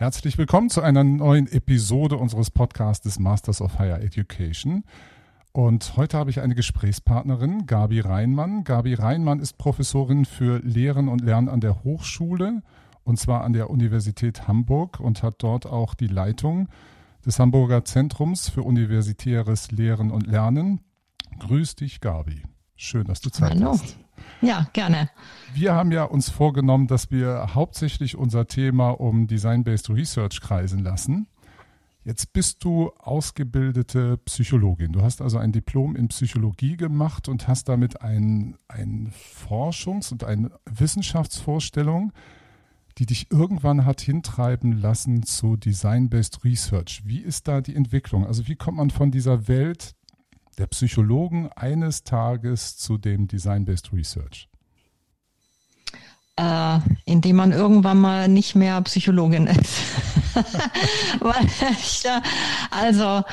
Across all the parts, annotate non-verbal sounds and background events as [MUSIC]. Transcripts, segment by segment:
Herzlich willkommen zu einer neuen Episode unseres Podcasts Masters of Higher Education. Und heute habe ich eine Gesprächspartnerin, Gabi Reinmann. Gabi Reinmann ist Professorin für Lehren und Lernen an der Hochschule und zwar an der Universität Hamburg und hat dort auch die Leitung des Hamburger Zentrums für universitäres Lehren und Lernen. Grüß dich, Gabi. Schön, dass du Zeit Hallo. hast. Ja, gerne. Wir haben ja uns vorgenommen, dass wir hauptsächlich unser Thema um Design-Based Research kreisen lassen. Jetzt bist du ausgebildete Psychologin. Du hast also ein Diplom in Psychologie gemacht und hast damit eine ein Forschungs- und eine Wissenschaftsvorstellung, die dich irgendwann hat hintreiben lassen zu Design-Based Research. Wie ist da die Entwicklung? Also wie kommt man von dieser Welt der Psychologen eines Tages zu dem Design-Based Research? Äh, indem man irgendwann mal nicht mehr Psychologin ist. [LAUGHS] also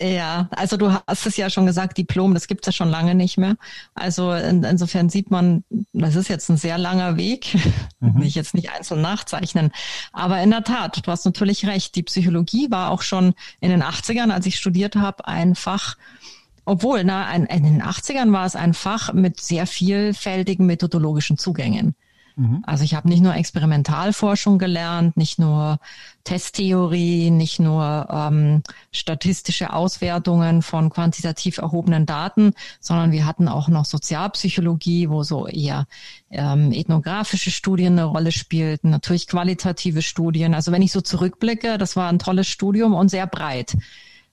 ja, also du hast es ja schon gesagt, Diplom, das gibt's ja schon lange nicht mehr. Also in, insofern sieht man, das ist jetzt ein sehr langer Weg, [LAUGHS] mhm. ich jetzt nicht einzeln nachzeichnen. Aber in der Tat, du hast natürlich recht, die Psychologie war auch schon in den 80ern, als ich studiert habe, ein Fach, obwohl, na, ein, in den 80ern war es ein Fach mit sehr vielfältigen methodologischen Zugängen. Mhm. Also ich habe nicht nur Experimentalforschung gelernt, nicht nur Testtheorie, nicht nur ähm, statistische Auswertungen von quantitativ erhobenen Daten, sondern wir hatten auch noch Sozialpsychologie, wo so eher ähm, ethnografische Studien eine Rolle spielten, natürlich qualitative Studien. Also wenn ich so zurückblicke, das war ein tolles Studium und sehr breit.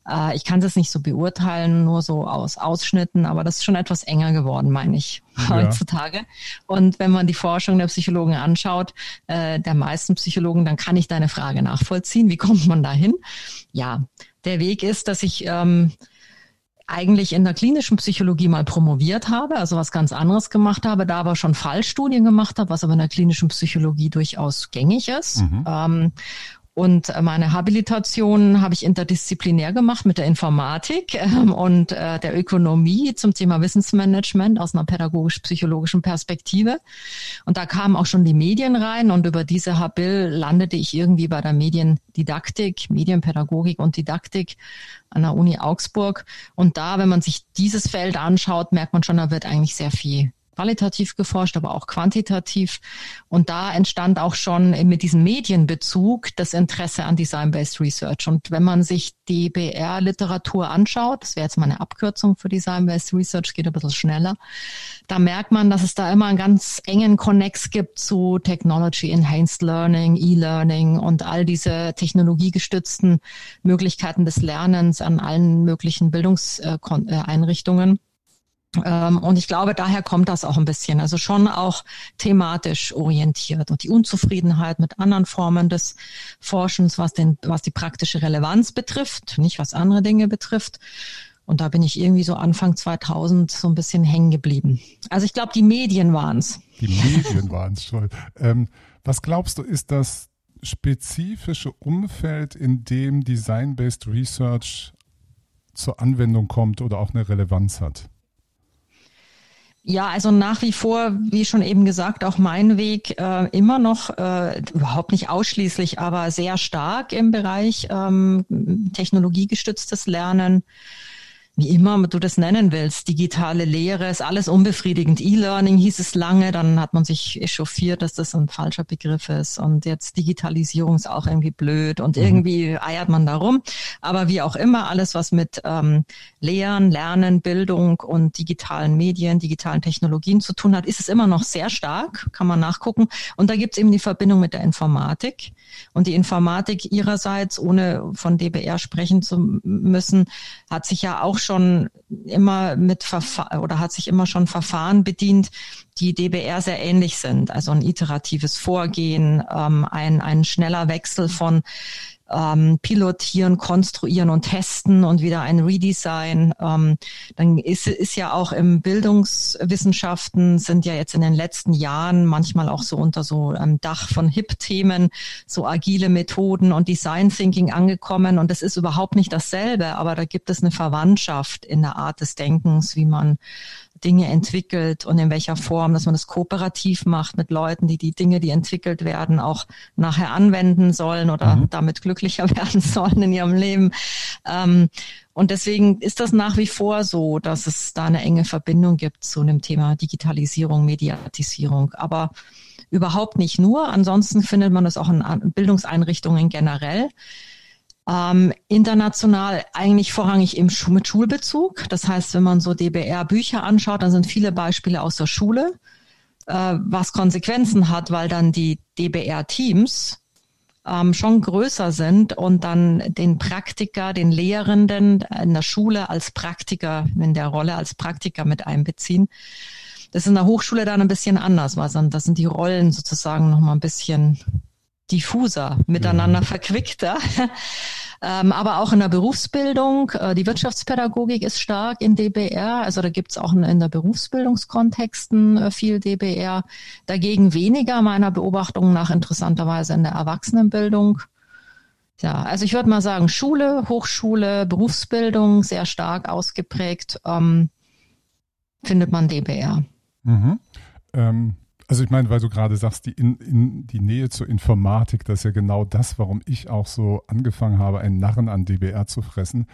Äh, ich kann das nicht so beurteilen, nur so aus Ausschnitten, aber das ist schon etwas enger geworden, meine ich, ja. heutzutage. Und wenn man die Forschung der Psychologen anschaut, äh, der meisten Psychologen, dann kann ich deine Frage nachvollziehen. Wie kommt man dahin? Ja, der Weg ist, dass ich ähm, eigentlich in der klinischen Psychologie mal promoviert habe, also was ganz anderes gemacht habe, da aber schon Fallstudien gemacht habe, was aber in der klinischen Psychologie durchaus gängig ist. Mhm. Ähm, und meine Habilitation habe ich interdisziplinär gemacht mit der Informatik ähm, und äh, der Ökonomie zum Thema Wissensmanagement aus einer pädagogisch-psychologischen Perspektive. Und da kamen auch schon die Medien rein und über diese Habil landete ich irgendwie bei der Mediendidaktik, Medienpädagogik und Didaktik an der Uni Augsburg. Und da, wenn man sich dieses Feld anschaut, merkt man schon, da wird eigentlich sehr viel qualitativ geforscht, aber auch quantitativ. Und da entstand auch schon mit diesem Medienbezug das Interesse an Design-Based Research. Und wenn man sich die BR-Literatur anschaut, das wäre jetzt mal eine Abkürzung für Design-Based Research, geht ein bisschen schneller, da merkt man, dass es da immer einen ganz engen Connex gibt zu Technology Enhanced Learning, E-Learning und all diese technologiegestützten Möglichkeiten des Lernens an allen möglichen Bildungseinrichtungen. Ähm, und ich glaube, daher kommt das auch ein bisschen. Also schon auch thematisch orientiert und die Unzufriedenheit mit anderen Formen des Forschens, was den, was die praktische Relevanz betrifft, nicht was andere Dinge betrifft. Und da bin ich irgendwie so Anfang 2000 so ein bisschen hängen geblieben. Also ich glaube, die Medien waren's. Die Medien waren's schon. Ähm, was glaubst du, ist das spezifische Umfeld, in dem Design-Based Research zur Anwendung kommt oder auch eine Relevanz hat? Ja, also nach wie vor, wie schon eben gesagt, auch mein Weg äh, immer noch, äh, überhaupt nicht ausschließlich, aber sehr stark im Bereich ähm, technologiegestütztes Lernen wie immer du das nennen willst, digitale Lehre, ist alles unbefriedigend. E-Learning hieß es lange, dann hat man sich echauffiert, dass das ein falscher Begriff ist. Und jetzt Digitalisierung ist auch irgendwie blöd und mhm. irgendwie eiert man da rum. Aber wie auch immer, alles, was mit ähm, Lehren, Lernen, Bildung und digitalen Medien, digitalen Technologien zu tun hat, ist es immer noch sehr stark, kann man nachgucken. Und da gibt es eben die Verbindung mit der Informatik. Und die Informatik ihrerseits, ohne von DBR sprechen zu müssen, hat sich ja auch schon immer mit Verfahren oder hat sich immer schon Verfahren bedient, die DBR sehr ähnlich sind. Also ein iteratives Vorgehen, ähm, ein, ein schneller Wechsel von ähm, pilotieren, konstruieren und testen und wieder ein Redesign. Ähm, dann ist, ist ja auch im Bildungswissenschaften sind ja jetzt in den letzten Jahren manchmal auch so unter so einem Dach von HIP-Themen so agile Methoden und Design Thinking angekommen und das ist überhaupt nicht dasselbe, aber da gibt es eine Verwandtschaft in der Art des Denkens, wie man Dinge entwickelt und in welcher Form, dass man das kooperativ macht mit Leuten, die die Dinge, die entwickelt werden, auch nachher anwenden sollen oder mhm. damit glücklicher [LAUGHS] werden sollen in ihrem Leben. Ähm, und deswegen ist das nach wie vor so, dass es da eine enge Verbindung gibt zu dem Thema Digitalisierung, Mediatisierung. Aber überhaupt nicht nur. Ansonsten findet man das auch in Bildungseinrichtungen generell. Ähm, international eigentlich vorrangig im, mit Schulbezug. Das heißt, wenn man so DBR-Bücher anschaut, dann sind viele Beispiele aus der Schule, äh, was Konsequenzen hat, weil dann die DBR-Teams ähm, schon größer sind und dann den Praktiker, den Lehrenden in der Schule als Praktiker, in der Rolle als Praktiker mit einbeziehen. Das ist in der Hochschule dann ein bisschen anders, weil dann, da sind die Rollen sozusagen noch mal ein bisschen diffuser, miteinander ja. verquickter. [LAUGHS] ähm, aber auch in der Berufsbildung, äh, die Wirtschaftspädagogik ist stark in DBR, also da gibt's auch in, in der Berufsbildungskontexten äh, viel DBR. Dagegen weniger meiner Beobachtung nach interessanterweise in der Erwachsenenbildung. Ja, also ich würde mal sagen, Schule, Hochschule, Berufsbildung sehr stark ausgeprägt, ähm, findet man DBR. Mhm. Ähm, also ich meine, weil du gerade sagst, die, in, in, die Nähe zur Informatik, das ist ja genau das, warum ich auch so angefangen habe, einen Narren an DBR zu fressen,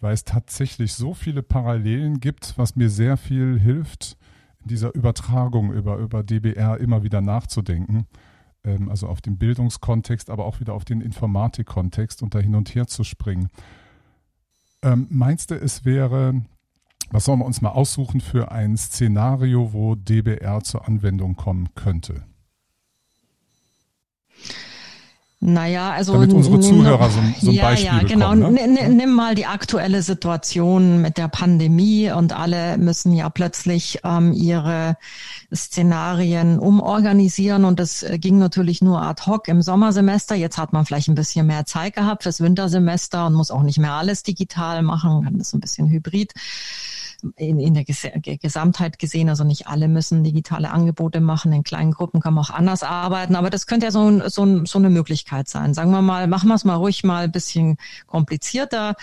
weil es tatsächlich so viele Parallelen gibt, was mir sehr viel hilft, in dieser Übertragung über, über DBR immer wieder nachzudenken. Ähm, also auf den Bildungskontext, aber auch wieder auf den Informatikkontext und da hin und her zu springen. Ähm, meinst du, es wäre was sollen wir uns mal aussuchen für ein Szenario, wo DBR zur Anwendung kommen könnte? Naja, also damit unsere Zuhörer so, so ein ja, Beispiel ja, genau. Bekommen, ne? Nimm mal die aktuelle Situation mit der Pandemie und alle müssen ja plötzlich ähm, ihre Szenarien umorganisieren und das äh, ging natürlich nur ad hoc im Sommersemester. Jetzt hat man vielleicht ein bisschen mehr Zeit gehabt fürs Wintersemester und muss auch nicht mehr alles digital machen, kann das ein bisschen hybrid in, in der Gesamtheit gesehen. Also nicht alle müssen digitale Angebote machen. In kleinen Gruppen kann man auch anders arbeiten. Aber das könnte ja so, ein, so, ein, so eine Möglichkeit sein. Sagen wir mal, machen wir es mal ruhig mal ein bisschen komplizierter.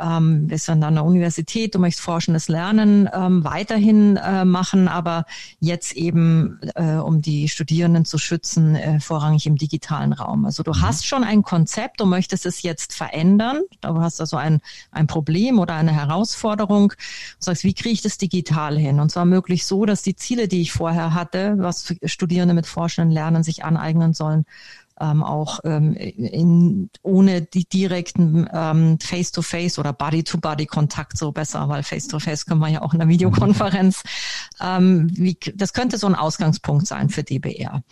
Ähm, wir sind an der Universität, du möchtest forschendes Lernen ähm, weiterhin äh, machen, aber jetzt eben, äh, um die Studierenden zu schützen, äh, vorrangig im digitalen Raum. Also du mhm. hast schon ein Konzept, du möchtest es jetzt verändern. Du hast also ein, ein Problem oder eine Herausforderung. Du sagst, wie kriege ich das digital hin? Und zwar möglich so, dass die Ziele, die ich vorher hatte, was Studierende mit Forschenden lernen, sich aneignen sollen, ähm, auch ähm, in, ohne die direkten ähm, Face-to-Face oder Body-to-Body-Kontakt so besser, weil Face-to-Face können wir ja auch in der Videokonferenz. [LAUGHS] Ähm, wie, das könnte so ein Ausgangspunkt sein für DBR.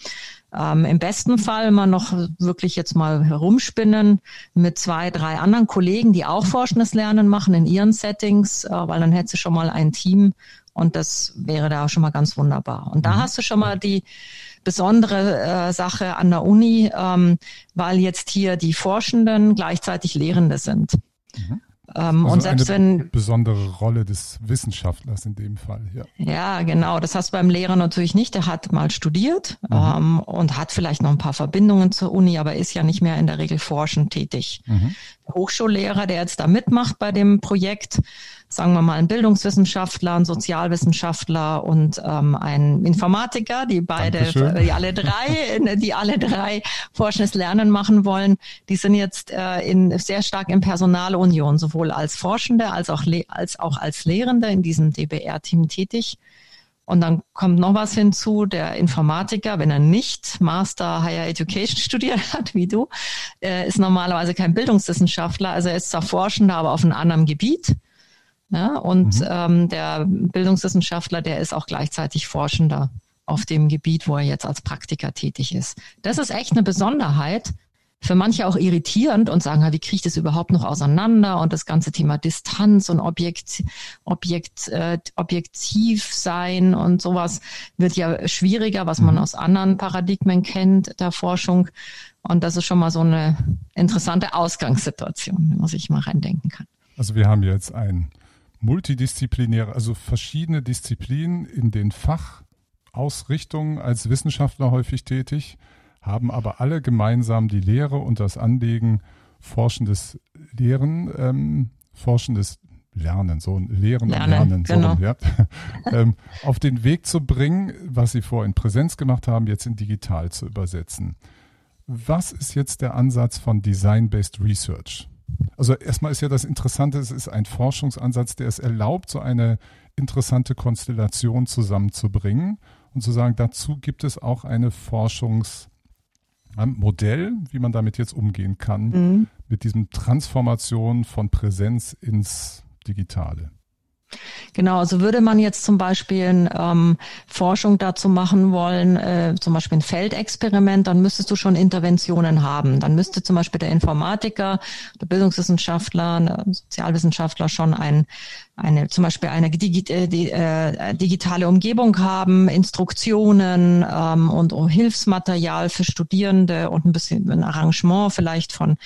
Ähm, Im besten Fall mal noch wirklich jetzt mal herumspinnen mit zwei, drei anderen Kollegen, die auch forschendes Lernen machen in ihren Settings, äh, weil dann hättest du schon mal ein Team und das wäre da schon mal ganz wunderbar. Und da mhm. hast du schon mal die besondere äh, Sache an der Uni, ähm, weil jetzt hier die Forschenden gleichzeitig Lehrende sind. Mhm. Ähm, also und selbst eine wenn besondere Rolle des Wissenschaftlers in dem Fall, ja. Ja, genau. Das hast du beim Lehrer natürlich nicht. Der hat mal studiert mhm. ähm, und hat vielleicht noch ein paar Verbindungen zur Uni, aber ist ja nicht mehr in der Regel forschend tätig. Mhm. Hochschullehrer, der jetzt da mitmacht bei dem Projekt, sagen wir mal, ein Bildungswissenschaftler, ein Sozialwissenschaftler und ähm, ein Informatiker, die beide, die alle drei, [LAUGHS] die alle drei forschendes Lernen machen wollen. Die sind jetzt äh, in, sehr stark in Personalunion, sowohl als Forschende als auch, als auch als Lehrende in diesem DBR-Team tätig. Und dann kommt noch was hinzu, der Informatiker, wenn er nicht Master Higher Education [LAUGHS] studiert hat, wie du, äh, ist normalerweise kein Bildungswissenschaftler. Also er ist zwar Forschender, aber auf einem anderen Gebiet. Ja, und mhm. ähm, der Bildungswissenschaftler, der ist auch gleichzeitig Forschender auf dem Gebiet, wo er jetzt als Praktiker tätig ist. Das ist echt eine Besonderheit. Für manche auch irritierend und sagen, wie kriege ich das überhaupt noch auseinander? Und das ganze Thema Distanz und Objekt, Objekt, äh, objektiv sein und sowas wird ja schwieriger, was man mhm. aus anderen Paradigmen kennt der Forschung. Und das ist schon mal so eine interessante Ausgangssituation, wenn man sich mal reindenken kann. Also wir haben jetzt ein multidisziplinäre, also verschiedene Disziplinen in den Fachausrichtungen als Wissenschaftler häufig tätig, haben aber alle gemeinsam die Lehre und das Anliegen, forschendes Lehren, ähm, forschendes lernen, so lehren lernen, und lernen, genau. so, ja, [LAUGHS] ähm, auf den Weg zu bringen, was Sie vorher in Präsenz gemacht haben, jetzt in digital zu übersetzen. Was ist jetzt der Ansatz von Design-Based Research? Also erstmal ist ja das Interessante, es ist ein Forschungsansatz, der es erlaubt, so eine interessante Konstellation zusammenzubringen und zu sagen, dazu gibt es auch eine Forschungsmodell, wie man damit jetzt umgehen kann, mhm. mit diesem Transformation von Präsenz ins Digitale. Genau, also würde man jetzt zum Beispiel ähm, Forschung dazu machen wollen, äh, zum Beispiel ein Feldexperiment, dann müsstest du schon Interventionen haben. Dann müsste zum Beispiel der Informatiker, der Bildungswissenschaftler, der Sozialwissenschaftler schon ein eine zum Beispiel eine digi äh, die, äh, digitale Umgebung haben, Instruktionen ähm, und Hilfsmaterial für Studierende und ein bisschen ein Arrangement vielleicht von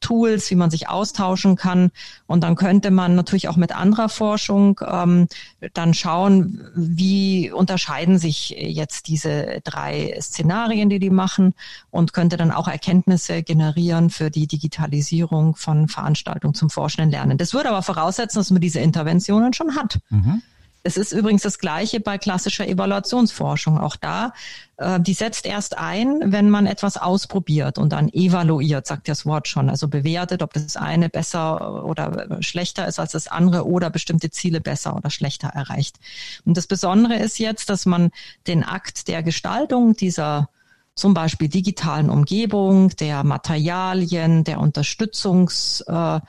Tools, wie man sich austauschen kann. Und dann könnte man natürlich auch mit anderer Forschung ähm, dann schauen, wie unterscheiden sich jetzt diese drei Szenarien, die die machen und könnte dann auch Erkenntnisse generieren für die Digitalisierung von Veranstaltungen zum Forschenden Lernen. Das würde aber voraussetzen, dass man diese Intervention Interventionen schon hat. Mhm. Es ist übrigens das Gleiche bei klassischer Evaluationsforschung. Auch da, äh, die setzt erst ein, wenn man etwas ausprobiert und dann evaluiert, sagt das Wort schon. Also bewertet, ob das eine besser oder schlechter ist als das andere oder bestimmte Ziele besser oder schlechter erreicht. Und das Besondere ist jetzt, dass man den Akt der Gestaltung dieser zum Beispiel digitalen Umgebung, der Materialien, der Unterstützungs äh,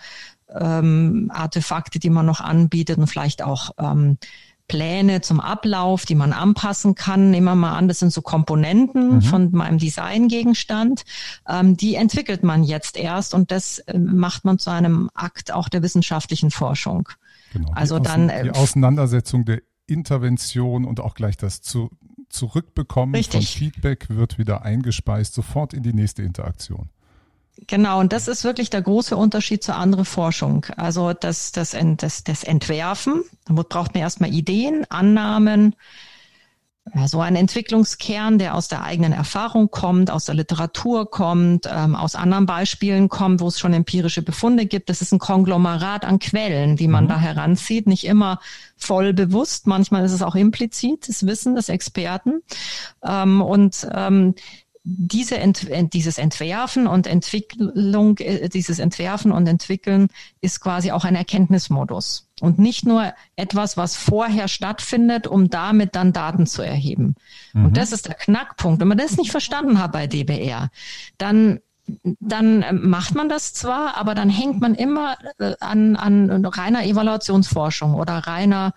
ähm, Artefakte, die man noch anbietet und vielleicht auch ähm, Pläne zum Ablauf, die man anpassen kann. Nehmen wir mal an, das sind so Komponenten mhm. von meinem Designgegenstand. Ähm, die entwickelt man jetzt erst und das äh, macht man zu einem Akt auch der wissenschaftlichen Forschung. Genau, also dann äh, die Auseinandersetzung der Intervention und auch gleich das zu, Zurückbekommen Richtig. von Feedback wird wieder eingespeist, sofort in die nächste Interaktion. Genau, und das ist wirklich der große Unterschied zur anderen Forschung. Also das, das, das, das Entwerfen, da braucht man erstmal Ideen, Annahmen, ja, so ein Entwicklungskern, der aus der eigenen Erfahrung kommt, aus der Literatur kommt, ähm, aus anderen Beispielen kommt, wo es schon empirische Befunde gibt. Das ist ein Konglomerat an Quellen, die man mhm. da heranzieht. Nicht immer voll bewusst, manchmal ist es auch implizit, das Wissen des Experten. Ähm, und ähm, diese Ent, dieses Entwerfen und Entwicklung, äh, dieses Entwerfen und Entwickeln ist quasi auch ein Erkenntnismodus und nicht nur etwas, was vorher stattfindet, um damit dann Daten zu erheben. Mhm. Und das ist der Knackpunkt. Wenn man das nicht verstanden hat bei DBR, dann dann macht man das zwar, aber dann hängt man immer äh, an, an reiner Evaluationsforschung oder reiner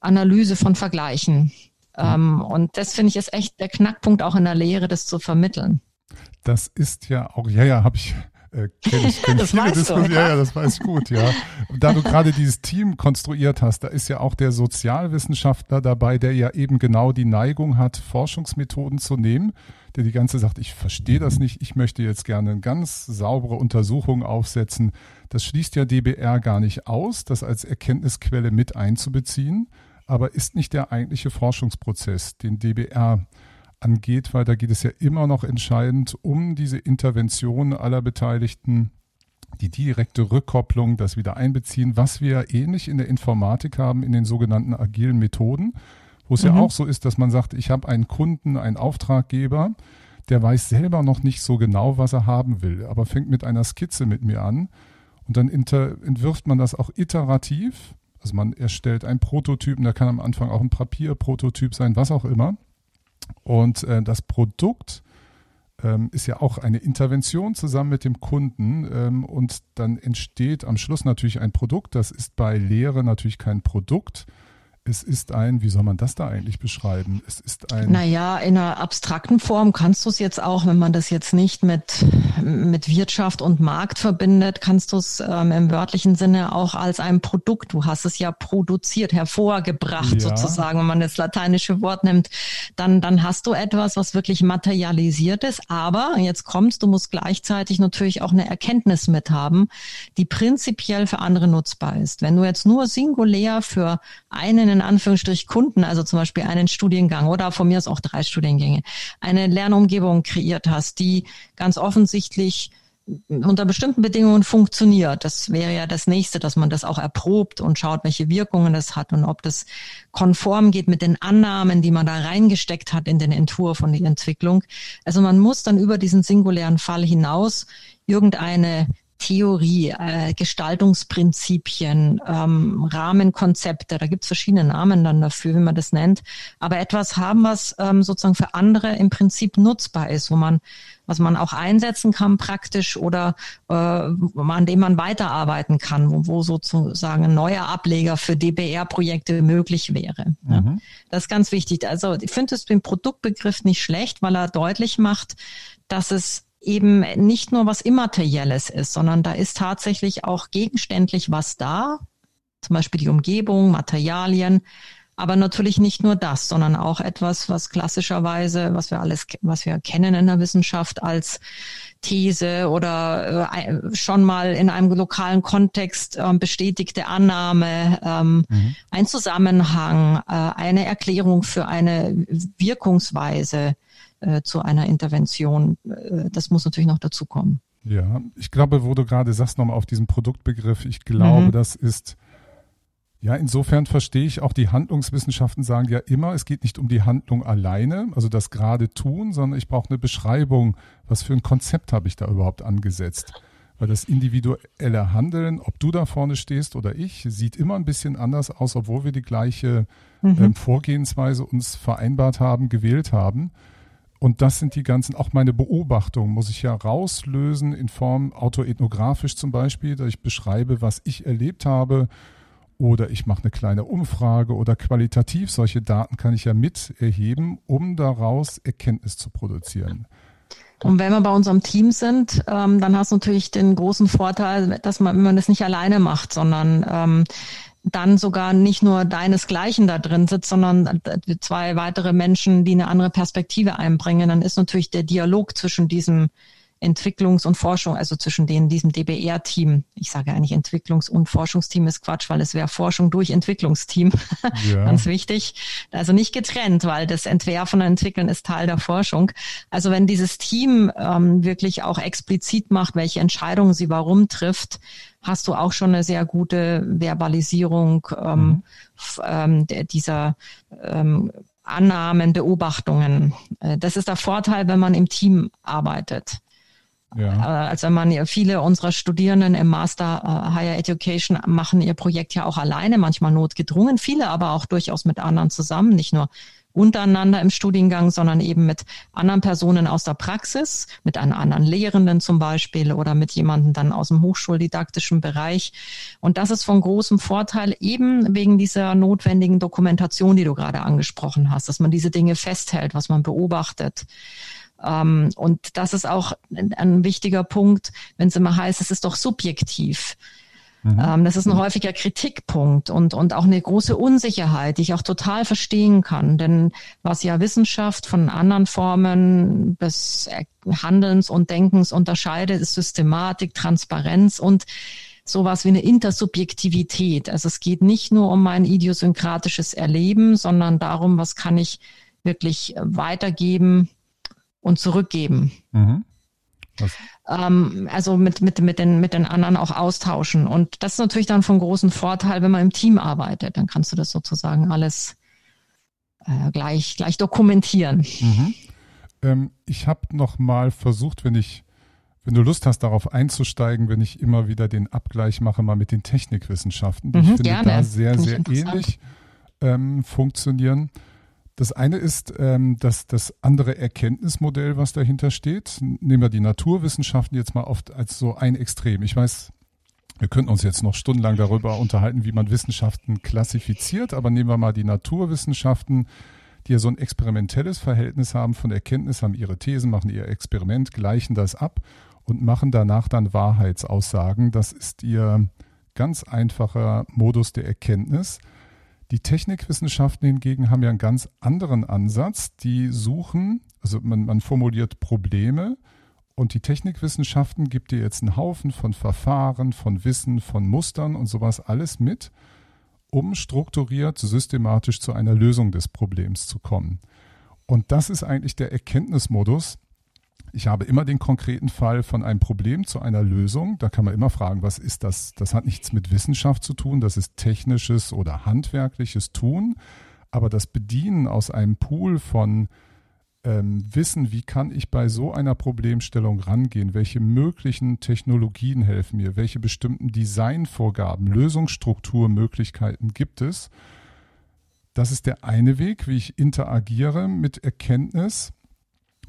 Analyse von Vergleichen. Ähm, und das finde ich ist echt der Knackpunkt auch in der Lehre, das zu vermitteln. Das ist ja auch, ja, ja, habe ich äh, kenne ich, kenn [LAUGHS] ich viele Diskussionen. Ja, ja, das weiß ich gut, ja. Da du gerade dieses Team konstruiert hast, da ist ja auch der Sozialwissenschaftler dabei, der ja eben genau die Neigung hat, Forschungsmethoden zu nehmen, der die ganze sagt, ich verstehe das nicht, ich möchte jetzt gerne eine ganz saubere Untersuchung aufsetzen. Das schließt ja DBR gar nicht aus, das als Erkenntnisquelle mit einzubeziehen aber ist nicht der eigentliche Forschungsprozess, den DBR angeht, weil da geht es ja immer noch entscheidend um diese Intervention aller Beteiligten, die direkte Rückkopplung, das Wiedereinbeziehen, was wir ähnlich in der Informatik haben, in den sogenannten agilen Methoden, wo es mhm. ja auch so ist, dass man sagt, ich habe einen Kunden, einen Auftraggeber, der weiß selber noch nicht so genau, was er haben will, aber fängt mit einer Skizze mit mir an und dann entwirft man das auch iterativ also man erstellt einen Prototypen, der kann am Anfang auch ein Papierprototyp sein, was auch immer. Und äh, das Produkt ähm, ist ja auch eine Intervention zusammen mit dem Kunden ähm, und dann entsteht am Schluss natürlich ein Produkt. Das ist bei Lehre natürlich kein Produkt, es ist ein, wie soll man das da eigentlich beschreiben? Es ist ein. Naja, in einer abstrakten Form kannst du es jetzt auch, wenn man das jetzt nicht mit, mit Wirtschaft und Markt verbindet, kannst du es ähm, im wörtlichen Sinne auch als ein Produkt. Du hast es ja produziert, hervorgebracht ja. sozusagen, wenn man das lateinische Wort nimmt. Dann, dann hast du etwas, was wirklich materialisiert ist. Aber jetzt kommst, du musst gleichzeitig natürlich auch eine Erkenntnis mit haben, die prinzipiell für andere nutzbar ist. Wenn du jetzt nur singulär für einen in Anführungsstrich Kunden, also zum Beispiel einen Studiengang oder von mir aus auch drei Studiengänge, eine Lernumgebung kreiert hast, die ganz offensichtlich unter bestimmten Bedingungen funktioniert. Das wäre ja das nächste, dass man das auch erprobt und schaut, welche Wirkungen es hat und ob das konform geht mit den Annahmen, die man da reingesteckt hat in den Entwurf und die Entwicklung. Also man muss dann über diesen singulären Fall hinaus irgendeine Theorie, äh, Gestaltungsprinzipien, ähm, Rahmenkonzepte, da gibt es verschiedene Namen dann dafür, wie man das nennt, aber etwas haben, was ähm, sozusagen für andere im Prinzip nutzbar ist, wo man, was man auch einsetzen kann praktisch oder äh, an dem man weiterarbeiten kann, wo, wo sozusagen ein neuer Ableger für DBR-Projekte möglich wäre. Mhm. Ja. Das ist ganz wichtig. Also ich finde es den Produktbegriff nicht schlecht, weil er deutlich macht, dass es eben nicht nur was Immaterielles ist, sondern da ist tatsächlich auch gegenständlich was da, zum Beispiel die Umgebung, Materialien, aber natürlich nicht nur das, sondern auch etwas, was klassischerweise, was wir alles, was wir kennen in der Wissenschaft als These oder äh, schon mal in einem lokalen Kontext äh, bestätigte Annahme, ähm, mhm. ein Zusammenhang, äh, eine Erklärung für eine Wirkungsweise, äh, zu einer Intervention. Äh, das muss natürlich noch dazu kommen. Ja, ich glaube, wo du gerade sagst, nochmal auf diesen Produktbegriff, ich glaube, mhm. das ist, ja, insofern verstehe ich auch die Handlungswissenschaften sagen ja immer, es geht nicht um die Handlung alleine, also das gerade tun, sondern ich brauche eine Beschreibung, was für ein Konzept habe ich da überhaupt angesetzt. Weil das individuelle Handeln, ob du da vorne stehst oder ich, sieht immer ein bisschen anders aus, obwohl wir die gleiche mhm. ähm, Vorgehensweise uns vereinbart haben, gewählt haben. Und das sind die ganzen, auch meine Beobachtungen muss ich ja rauslösen in Form autoethnografisch zum Beispiel, dass ich beschreibe, was ich erlebt habe. Oder ich mache eine kleine Umfrage oder qualitativ. Solche Daten kann ich ja mit erheben, um daraus Erkenntnis zu produzieren. Und wenn wir bei unserem Team sind, ähm, dann hast du natürlich den großen Vorteil, dass man, wenn man das nicht alleine macht, sondern ähm, dann sogar nicht nur deinesgleichen da drin sitzt, sondern zwei weitere Menschen, die eine andere Perspektive einbringen, dann ist natürlich der Dialog zwischen diesem Entwicklungs- und Forschung, also zwischen denen, diesem DBR-Team. Ich sage eigentlich Entwicklungs- und Forschungsteam ist Quatsch, weil es wäre Forschung durch Entwicklungsteam. Ja. [LAUGHS] Ganz wichtig. Also nicht getrennt, weil das Entwerfen und Entwickeln ist Teil der Forschung. Also wenn dieses Team ähm, wirklich auch explizit macht, welche Entscheidungen sie warum trifft, hast du auch schon eine sehr gute Verbalisierung ähm, mhm. ähm, dieser ähm, Annahmen, Beobachtungen. Äh, das ist der Vorteil, wenn man im Team arbeitet. Ja. Äh, also man viele unserer Studierenden im Master uh, Higher Education machen ihr Projekt ja auch alleine, manchmal notgedrungen, viele aber auch durchaus mit anderen zusammen, nicht nur untereinander im Studiengang, sondern eben mit anderen Personen aus der Praxis, mit einem anderen Lehrenden zum Beispiel oder mit jemandem dann aus dem hochschuldidaktischen Bereich. Und das ist von großem Vorteil eben wegen dieser notwendigen Dokumentation, die du gerade angesprochen hast, dass man diese Dinge festhält, was man beobachtet. Um, und das ist auch ein wichtiger Punkt, wenn es immer heißt, es ist doch subjektiv. Mhm. Ähm, das ist ein häufiger Kritikpunkt und, und auch eine große Unsicherheit, die ich auch total verstehen kann. Denn was ja Wissenschaft von anderen Formen des Handelns und Denkens unterscheidet, ist Systematik, Transparenz und sowas wie eine Intersubjektivität. Also es geht nicht nur um mein idiosynkratisches Erleben, sondern darum, was kann ich wirklich weitergeben und zurückgeben. Mhm. Ähm, also mit, mit, mit, den, mit den anderen auch austauschen. Und das ist natürlich dann von großem Vorteil, wenn man im Team arbeitet. Dann kannst du das sozusagen alles äh, gleich, gleich dokumentieren. Mhm. Ähm, ich habe noch mal versucht, wenn ich wenn du Lust hast, darauf einzusteigen, wenn ich immer wieder den Abgleich mache, mal mit den Technikwissenschaften, die mhm, ich finde gerne. da sehr, sehr ähnlich ähm, funktionieren. Das eine ist ähm, das, das andere Erkenntnismodell, was dahinter steht. Nehmen wir die Naturwissenschaften jetzt mal oft als so ein Extrem. Ich weiß, wir könnten uns jetzt noch stundenlang darüber unterhalten, wie man Wissenschaften klassifiziert, aber nehmen wir mal die Naturwissenschaften, die ja so ein experimentelles Verhältnis haben von Erkenntnis, haben ihre Thesen, machen ihr Experiment, gleichen das ab und machen danach dann Wahrheitsaussagen. Das ist ihr ganz einfacher Modus der Erkenntnis. Die Technikwissenschaften hingegen haben ja einen ganz anderen Ansatz. Die suchen, also man, man formuliert Probleme und die Technikwissenschaften gibt dir jetzt einen Haufen von Verfahren, von Wissen, von Mustern und sowas alles mit, um strukturiert, systematisch zu einer Lösung des Problems zu kommen. Und das ist eigentlich der Erkenntnismodus, Ich habe immer den konkreten Fall von einem Problem zu einer Lösung. Da kann man immer fragen, was ist das? Das hat nichts mit Wissenschaft zu tun, das ist technisches oder handwerkliches Tun. Aber das Bedienen aus einem Pool von ähm, Wissen, wie kann ich bei so einer Problemstellung rangehen, welche möglichen Technologien helfen mir, welche bestimmten Designvorgaben, Lösungsstrukturmöglichkeiten gibt es, das ist der eine Weg, wie ich interagiere mit Erkenntnis.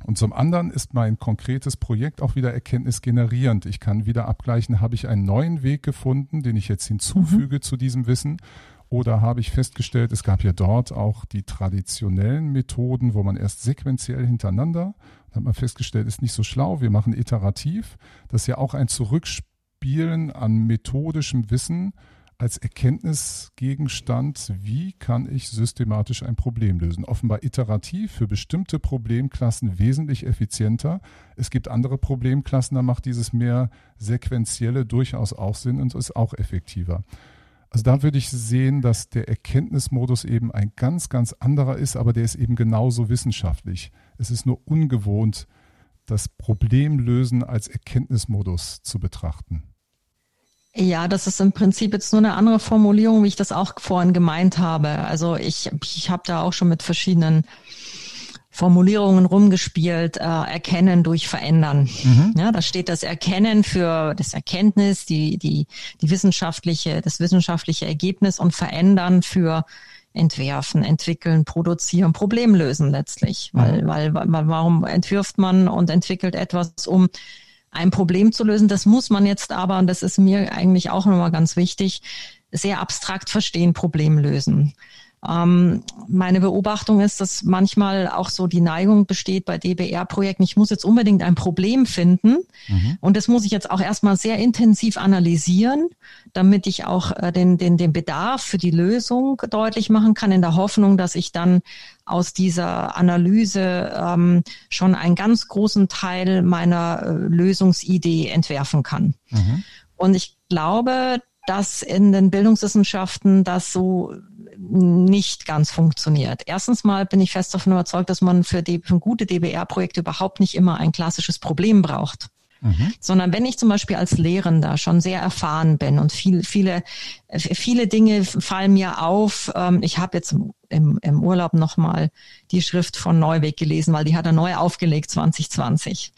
Und zum anderen ist mein konkretes Projekt auch wieder erkenntnisgenerierend. Ich kann wieder abgleichen, habe ich einen neuen Weg gefunden, den ich jetzt hinzufüge mhm. zu diesem Wissen oder habe ich festgestellt, es gab ja dort auch die traditionellen Methoden, wo man erst sequenziell hintereinander, da hat man festgestellt, ist nicht so schlau, wir machen iterativ. Das ist ja auch ein Zurückspielen an methodischem Wissen als Erkenntnisgegenstand, wie kann ich systematisch ein Problem lösen. Offenbar iterativ für bestimmte Problemklassen wesentlich effizienter. Es gibt andere Problemklassen, da macht dieses mehr sequentielle durchaus auch Sinn und ist auch effektiver. Also da würde ich sehen, dass der Erkenntnismodus eben ein ganz, ganz anderer ist, aber der ist eben genauso wissenschaftlich. Es ist nur ungewohnt, das Problemlösen als Erkenntnismodus zu betrachten. Ja, das ist im Prinzip jetzt nur eine andere Formulierung, wie ich das auch vorhin gemeint habe. Also ich, ich habe da auch schon mit verschiedenen Formulierungen rumgespielt, äh, erkennen durch verändern. Mhm. Ja, da steht das Erkennen für das Erkenntnis, die, die, die wissenschaftliche, das wissenschaftliche Ergebnis und verändern für entwerfen, entwickeln, produzieren, Problem lösen letztlich. Mhm. Weil, weil, weil, warum entwirft man und entwickelt etwas, um ein Problem zu lösen? Das muss man jetzt aber, und das ist mir eigentlich auch nochmal ganz wichtig, sehr abstrakt verstehen, Problem lösen. Ähm, meine Beobachtung ist, dass manchmal auch so die Neigung besteht bei DBR-Projekten, ich muss jetzt unbedingt ein Problem finden mhm. und das muss ich jetzt auch erstmal sehr intensiv analysieren, damit ich auch äh, den, den, den Bedarf für die Lösung deutlich machen kann, in der Hoffnung, dass ich dann aus dieser Analyse ähm, schon einen ganz großen Teil meiner äh, Lösungsidee entwerfen kann. Mhm. Und ich glaube, dass in den Bildungswissenschaften das so nicht ganz funktioniert. Erstens mal bin ich fest davon überzeugt, dass man für, die, für gute DBR-Projekte überhaupt nicht immer ein klassisches Problem braucht. Mhm. Sondern wenn ich zum Beispiel als Lehrender schon sehr erfahren bin und viel, viele, viele Dinge fallen mir auf. Ähm, ich habe jetzt im, im Urlaub nochmal die Schrift von Neuweg gelesen, weil die hat er neu aufgelegt 2020.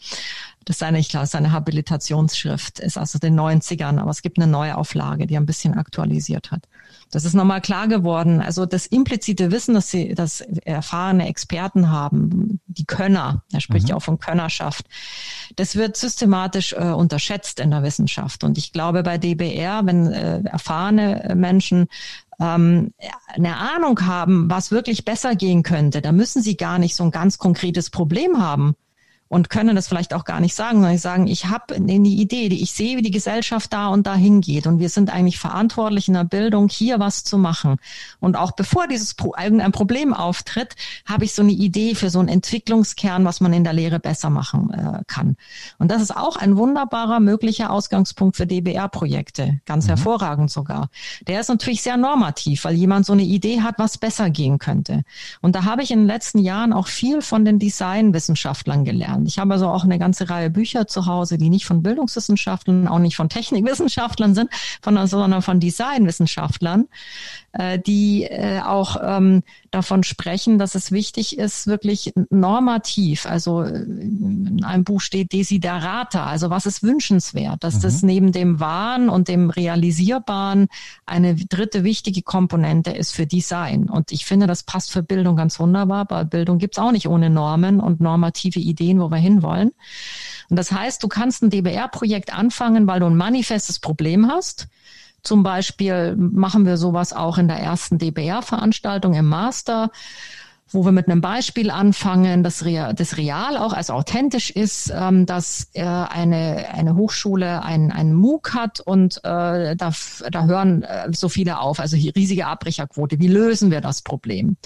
Das ist seine, ich glaube, seine Habilitationsschrift ist aus den 90ern, aber es gibt eine neue Auflage, die ein bisschen aktualisiert hat. Das ist nochmal klar geworden. Also das implizite Wissen, dass sie, dass erfahrene Experten haben, die Könner, er spricht mhm. ja auch von Könnerschaft, das wird systematisch äh, unterschätzt in der Wissenschaft. Und ich glaube, bei DBR, wenn äh, erfahrene Menschen ähm, eine Ahnung haben, was wirklich besser gehen könnte, da müssen sie gar nicht so ein ganz konkretes Problem haben, und können das vielleicht auch gar nicht sagen, sondern sagen, ich habe eine Idee, die ich sehe, wie die Gesellschaft da und dahin geht und wir sind eigentlich verantwortlich in der Bildung, hier was zu machen. Und auch bevor dieses irgendein Problem auftritt, habe ich so eine Idee für so einen Entwicklungskern, was man in der Lehre besser machen äh, kann. Und das ist auch ein wunderbarer möglicher Ausgangspunkt für DBR-Projekte, ganz mhm. hervorragend sogar. Der ist natürlich sehr normativ, weil jemand so eine Idee hat, was besser gehen könnte. Und da habe ich in den letzten Jahren auch viel von den Designwissenschaftlern gelernt. Ich habe also auch eine ganze Reihe Bücher zu Hause, die nicht von Bildungswissenschaftlern, auch nicht von Technikwissenschaftlern sind, sondern von Designwissenschaftlern, äh, die äh, auch ähm, davon sprechen, dass es wichtig ist, wirklich normativ, also äh, in einem Buch steht Desiderata, also was ist wünschenswert, dass mhm. das neben dem Wahren und dem Realisierbaren eine dritte wichtige Komponente ist für Design. Und ich finde, das passt für Bildung ganz wunderbar. Bei Bildung gibt's auch nicht ohne Normen und normative Ideen, wo wir hinwollen. Und das heißt, du kannst ein DBR-Projekt anfangen, weil du ein manifestes Problem hast zum Beispiel machen wir sowas auch in der ersten DBR-Veranstaltung im Master wo wir mit einem Beispiel anfangen, das, real, das real auch, also authentisch ist, ähm, dass äh, eine, eine Hochschule ein, einen MOOC hat und äh, da, da hören äh, so viele auf, also hier riesige Abbrecherquote. Wie lösen wir das Problem?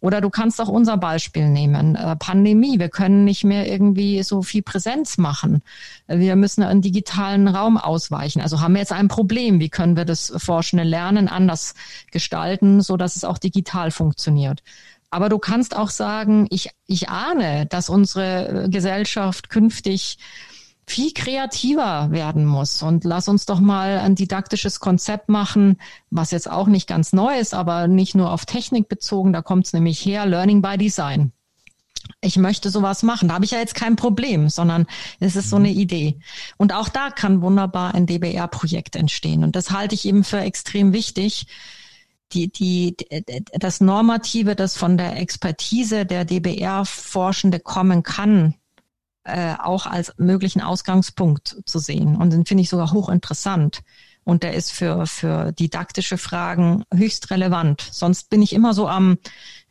Oder du kannst auch unser Beispiel nehmen, äh, Pandemie. Wir können nicht mehr irgendwie so viel Präsenz machen. Wir müssen einen digitalen Raum ausweichen. Also haben wir jetzt ein Problem. Wie können wir das forschende Lernen anders gestalten, so dass es auch digital funktioniert? Aber du kannst auch sagen, ich, ich ahne, dass unsere Gesellschaft künftig viel kreativer werden muss. Und lass uns doch mal ein didaktisches Konzept machen, was jetzt auch nicht ganz neu ist, aber nicht nur auf Technik bezogen. Da kommt es nämlich her, Learning by Design. Ich möchte sowas machen. Da habe ich ja jetzt kein Problem, sondern es ist so eine mhm. Idee. Und auch da kann wunderbar ein DBR-Projekt entstehen. Und das halte ich eben für extrem wichtig. Die, die, das Normative, das von der Expertise der DBR-Forschende kommen kann, äh, auch als möglichen Ausgangspunkt zu sehen. Und den finde ich sogar hochinteressant. Und der ist für, für didaktische Fragen höchst relevant. Sonst bin ich immer so am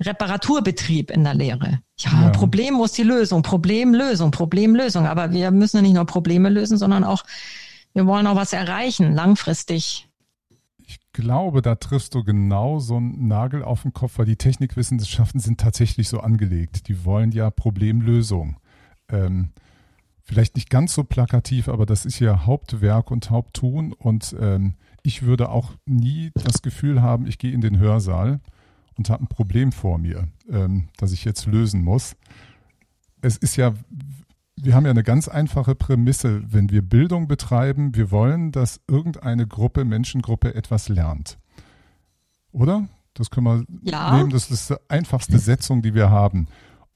Reparaturbetrieb in der Lehre. Ja, ja. Problem muss die Lösung, Problemlösung, Problemlösung. Aber wir müssen ja nicht nur Probleme lösen, sondern auch, wir wollen auch was erreichen, langfristig. Glaube, da triffst du genau so einen Nagel auf den Kopf, weil die Technikwissenschaften sind tatsächlich so angelegt. Die wollen ja Problemlösung ähm, vielleicht nicht ganz so plakativ, aber das ist ja Hauptwerk und Haupttun. Und ähm, ich würde auch nie das Gefühl haben, ich gehe in den Hörsaal und habe ein Problem vor mir, ähm, das ich jetzt lösen muss. Es ist ja, wir haben ja eine ganz einfache Prämisse, wenn wir Bildung betreiben, wir wollen, dass irgendeine Gruppe, Menschengruppe etwas lernt. Oder? Das können wir ja. nehmen, das ist die einfachste Setzung, die wir haben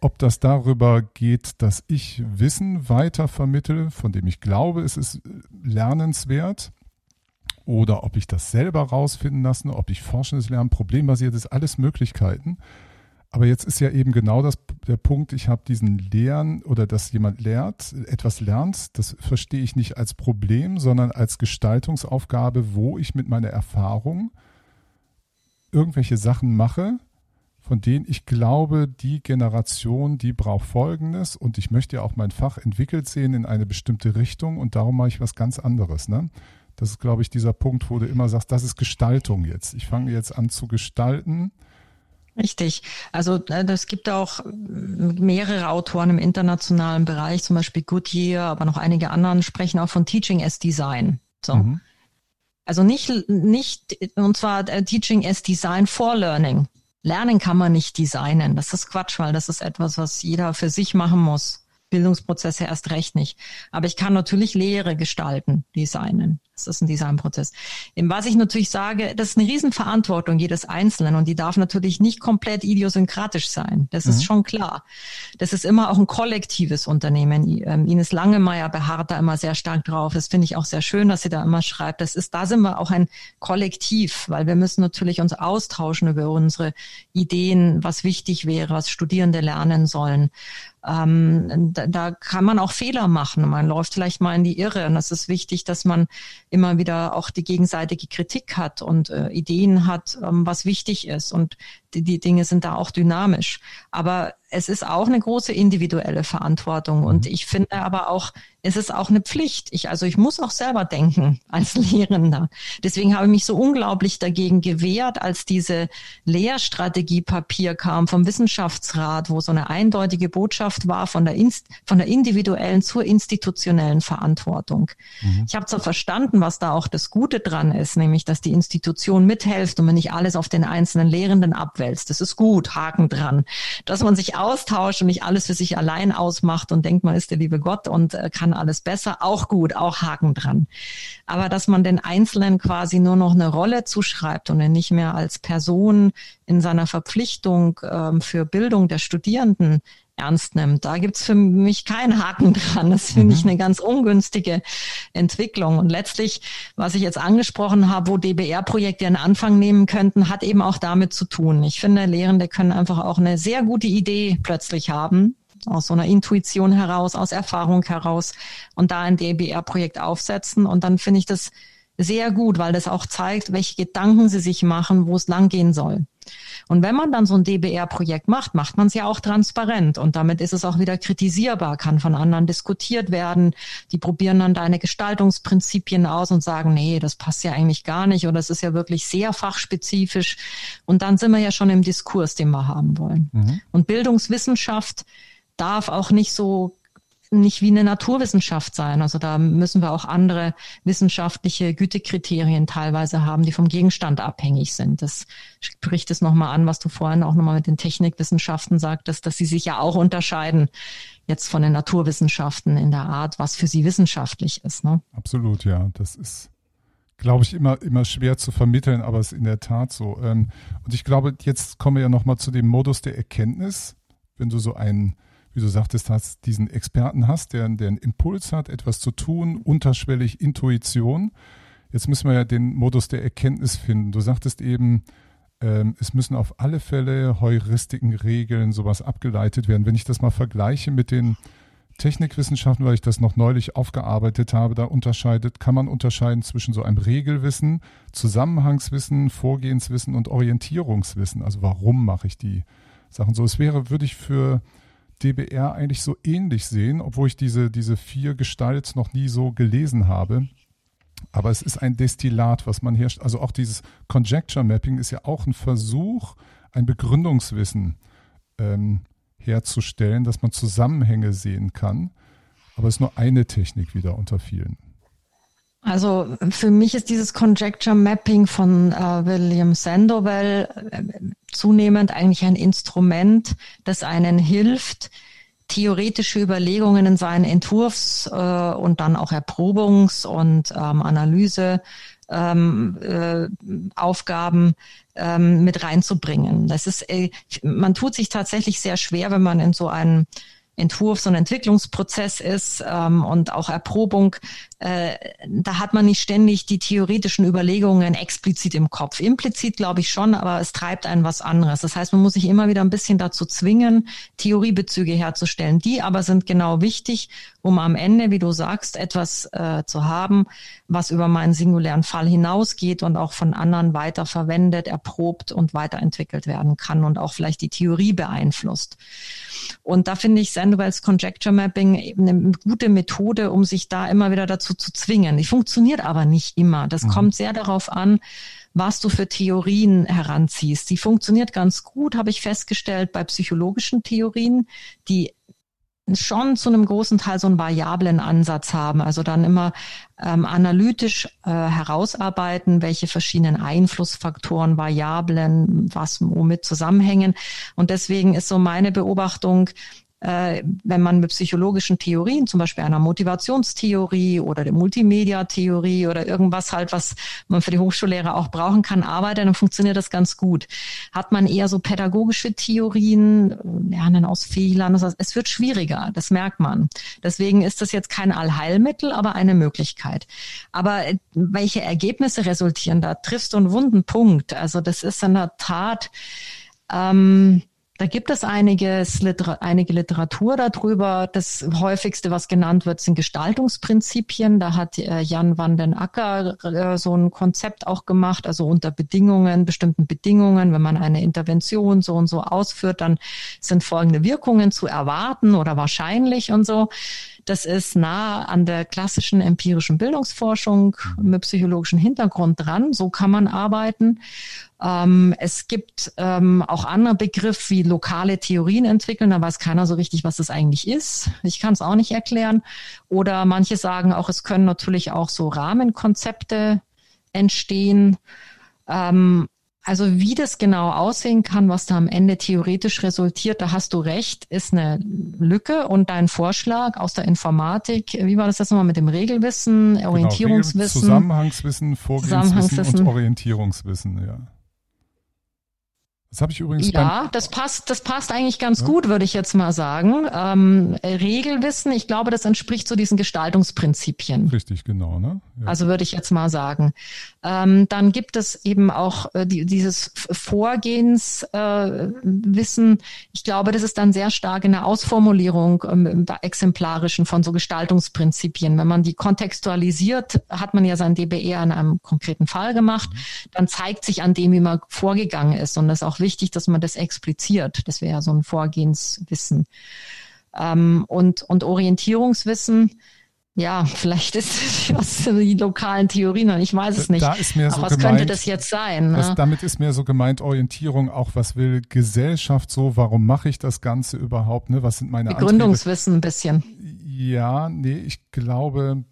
ob das darüber geht, dass ich Wissen weiter vermittle, von dem ich glaube, es ist lernenswert, oder ob ich das selber rausfinden lasse, ob ich forschendes Lernen, problembasiertes, alles Möglichkeiten. Aber jetzt ist ja eben genau das, der Punkt, ich habe diesen Lernen oder dass jemand lernt, etwas lernt, das verstehe ich nicht als Problem, sondern als Gestaltungsaufgabe, wo ich mit meiner Erfahrung irgendwelche Sachen mache, von denen ich glaube, die Generation, die braucht Folgendes und ich möchte ja auch mein Fach entwickelt sehen in eine bestimmte Richtung und darum mache ich was ganz anderes. Ne? Das ist, glaube ich, dieser Punkt, wo du immer sagst, das ist Gestaltung jetzt. Ich fange jetzt an zu gestalten. Richtig. Also es gibt auch mehrere Autoren im internationalen Bereich, zum Beispiel Goodyear, aber noch einige anderen sprechen auch von Teaching as Design. So. Mhm. Also nicht, nicht, und zwar äh, Teaching as Design for Learning. Lernen kann man nicht designen. Das ist Quatsch, weil das ist etwas, was jeder für sich machen muss. Bildungsprozesse erst recht nicht. Aber ich kann natürlich Lehre gestalten, designen. Das ist ein Designprozess. Was ich natürlich sage, das ist eine Riesenverantwortung jedes Einzelnen und die darf natürlich nicht komplett idiosynkratisch sein. Das mhm. ist schon klar. Das ist immer auch ein kollektives Unternehmen. Ähm, Ines Langemeyer beharrt da immer sehr stark drauf. Das finde ich auch sehr schön, dass sie da immer schreibt. Das ist, da sind wir auch ein Kollektiv, weil wir müssen natürlich uns austauschen über unsere Ideen, was wichtig wäre, was Studierende lernen sollen. Ähm, da, da kann man auch Fehler machen. Man läuft vielleicht mal in die Irre. Und es ist wichtig, dass man immer wieder auch die gegenseitige Kritik hat und äh, Ideen hat, ähm, was wichtig ist. Und die, die Dinge sind da auch dynamisch. Aber es ist auch eine große individuelle Verantwortung. Und mhm. ich finde aber auch, es ist auch eine Pflicht. Ich, also ich muss auch selber denken als [LAUGHS] Lehrender. Deswegen habe ich mich so unglaublich dagegen gewehrt, als diese Lehrstrategiepapier kam vom Wissenschaftsrat, wo so eine eindeutige Botschaft war von der, Inst von der individuellen zur institutionellen Verantwortung. Mhm. Ich habe zwar verstanden, was da auch das Gute dran ist, nämlich, dass die Institution mithilft und man nicht alles auf den einzelnen Lehrenden abwälzt. Das ist gut, Haken dran. Dass man sich austauscht und nicht alles für sich allein ausmacht und denkt, man ist der liebe Gott und äh, kann alles besser, auch gut, auch Haken dran. Aber dass man den Einzelnen quasi nur noch eine Rolle zuschreibt und ihn nicht mehr als Person in seiner Verpflichtung ähm, für Bildung der Studierenden ernst nimmt. Da gibt's für mich keinen Haken dran. Das finde ich mhm. eine ganz ungünstige Entwicklung. Und letztlich, was ich jetzt angesprochen habe, wo DBR-Projekte einen Anfang nehmen könnten, hat eben auch damit zu tun. Ich finde, Lehrende können einfach auch eine sehr gute Idee plötzlich haben, aus so einer Intuition heraus, aus Erfahrung heraus und da ein DBR-Projekt aufsetzen. Und dann finde ich das sehr gut, weil das auch zeigt, welche Gedanken sie sich machen, wo es langgehen soll. Und wenn man dann so ein DBR-Projekt macht, macht man es ja auch transparent und damit ist es auch wieder kritisierbar, kann von anderen diskutiert werden. Die probieren dann deine Gestaltungsprinzipien aus und sagen, nee, das passt ja eigentlich gar nicht oder es ist ja wirklich sehr fachspezifisch. Und dann sind wir ja schon im Diskurs, den wir haben wollen. Mhm. Und Bildungswissenschaft darf auch nicht so nicht wie eine Naturwissenschaft sein. Also da müssen wir auch andere wissenschaftliche Gütekriterien teilweise haben, die vom Gegenstand abhängig sind. Das spricht es nochmal an, was du vorhin auch nochmal mit den Technikwissenschaften sagtest, dass sie sich ja auch unterscheiden jetzt von den Naturwissenschaften in der Art, was für sie wissenschaftlich ist. Ne? Absolut, ja. Das ist, glaube ich, immer, immer schwer zu vermitteln, aber es ist in der Tat so. Ähm, und ich glaube, jetzt kommen wir ja nochmal zu dem Modus der Erkenntnis. Wenn du so einen, wie du sagtest, hast, diesen Experten hast, der, der einen Impuls hat, etwas zu tun, unterschwellig Intuition. Jetzt müssen wir ja den Modus der Erkenntnis finden. Du sagtest eben, ähm, es müssen auf alle Fälle Heuristiken, Regeln, sowas abgeleitet werden. Wenn ich das mal vergleiche mit den Technikwissenschaften, weil ich das noch neulich aufgearbeitet habe, da unterscheidet, kann man unterscheiden zwischen so einem Regelwissen, Zusammenhangswissen, Vorgehenswissen und Orientierungswissen. Also warum mache ich die Sachen so? Es wäre, würde ich für DBR eigentlich so ähnlich sehen, obwohl ich diese, diese vier Gestalts noch nie so gelesen habe. Aber es ist ein Destillat, was man herrscht. Also auch dieses Conjecture Mapping ist ja auch ein Versuch, ein Begründungswissen ähm, herzustellen, dass man Zusammenhänge sehen kann. Aber es ist nur eine Technik wieder unter vielen. Also für mich ist dieses Conjecture Mapping von äh, William Sandoval äh, zunehmend eigentlich ein Instrument, das einen hilft, theoretische Überlegungen in seinen Entwurfs- äh, und dann auch Erprobungs- und ähm, Analyse ähm, äh, Aufgaben ähm, mit reinzubringen. Das ist, äh, man tut sich tatsächlich sehr schwer, wenn man in so einen Entwurfs- und Entwicklungsprozess ist ähm, und auch Erprobung, äh, da hat man nicht ständig die theoretischen Überlegungen explizit im Kopf. Implizit glaube ich schon, aber es treibt einen was anderes. Das heißt, man muss sich immer wieder ein bisschen dazu zwingen, Theoriebezüge herzustellen. Die aber sind genau wichtig, um am Ende, wie du sagst, etwas äh, zu haben, was über meinen singulären Fall hinausgeht und auch von anderen weiter verwendet, erprobt und weiterentwickelt werden kann und auch vielleicht die Theorie beeinflusst. Und da finde ich Sandwells Conjecture Mapping eben eine gute Methode, um sich da immer wieder dazu zu zwingen. Die funktioniert aber nicht immer. Das mhm. kommt sehr darauf an, was du für Theorien heranziehst. Die funktioniert ganz gut, habe ich festgestellt, bei psychologischen Theorien, die schon zu einem großen Teil so einen variablen Ansatz haben. Also dann immer ähm, analytisch äh, herausarbeiten, welche verschiedenen Einflussfaktoren, Variablen, was womit zusammenhängen. Und deswegen ist so meine Beobachtung, wenn man mit psychologischen Theorien, zum Beispiel einer Motivationstheorie oder der Multimedia-Theorie oder irgendwas halt, was man für die Hochschullehrer auch brauchen kann, arbeitet, dann funktioniert das ganz gut. Hat man eher so pädagogische Theorien, Lernen aus Fehlern, das heißt, es wird schwieriger, das merkt man. Deswegen ist das jetzt kein Allheilmittel, aber eine Möglichkeit. Aber äh, welche Ergebnisse resultieren da? Triffst du einen wunden Punkt? Also das ist in der Tat, ähm, da gibt es einiges, einige Literatur darüber. Das häufigste, was genannt wird, sind Gestaltungsprinzipien. Da hat äh, Jan van den Acker äh, so ein Konzept auch gemacht, also unter Bedingungen, bestimmten Bedingungen, wenn man eine Intervention so und so ausführt, dann sind folgende Wirkungen zu erwarten oder wahrscheinlich und so. Das ist nah an der klassischen empirischen Bildungsforschung mit psychologischem Hintergrund dran. So kann man arbeiten. Ähm, es gibt ähm, auch andere Begriffe wie lokale Theorien entwickeln. Da weiß keiner so richtig, was das eigentlich ist. Ich kann es auch nicht erklären. Oder manche sagen auch, es können natürlich auch so Rahmenkonzepte entstehen. Ähm, also wie das genau aussehen kann, was da am Ende theoretisch resultiert, da hast du recht, ist eine Lücke. Und dein Vorschlag aus der Informatik, wie war das jetzt nochmal mit dem Regelwissen, genau, Orientierungswissen? Genau, Zusammenhangswissen, Vorgehenswissen Zusammenhangswissen. und Orientierungswissen, ja. Das habe ich übrigens. Ja, das passt, das passt eigentlich ganz ja. gut, würde ich jetzt mal sagen. Ähm, Regelwissen, ich glaube, das entspricht so diesen Gestaltungsprinzipien. Richtig, genau, ne? Ja. Also würde ich jetzt mal sagen. Ähm, dann gibt es eben auch äh, die, dieses Vorgehenswissen. Äh, ich glaube, das ist dann sehr stark in der Ausformulierung ähm, exemplarischen von so Gestaltungsprinzipien. Wenn man die kontextualisiert, hat man ja sein DBE an einem konkreten Fall gemacht, mhm. dann zeigt sich an dem, wie man vorgegangen ist. Und das ist auch wichtig, dass man das expliziert. Das wäre ja so ein Vorgehenswissen. Ähm, und, und Orientierungswissen, ja, [LAUGHS] vielleicht ist es was die lokalen Theorien, ich weiß es nicht. Da ist mir so Aber was gemeint, könnte das jetzt sein? Das, ne? damit ist mir so gemeint Orientierung auch, was will Gesellschaft so, warum mache ich das Ganze überhaupt, ne? Was sind meine Begründungswissen Antriebe? ein bisschen. Ja, nee, ich glaube,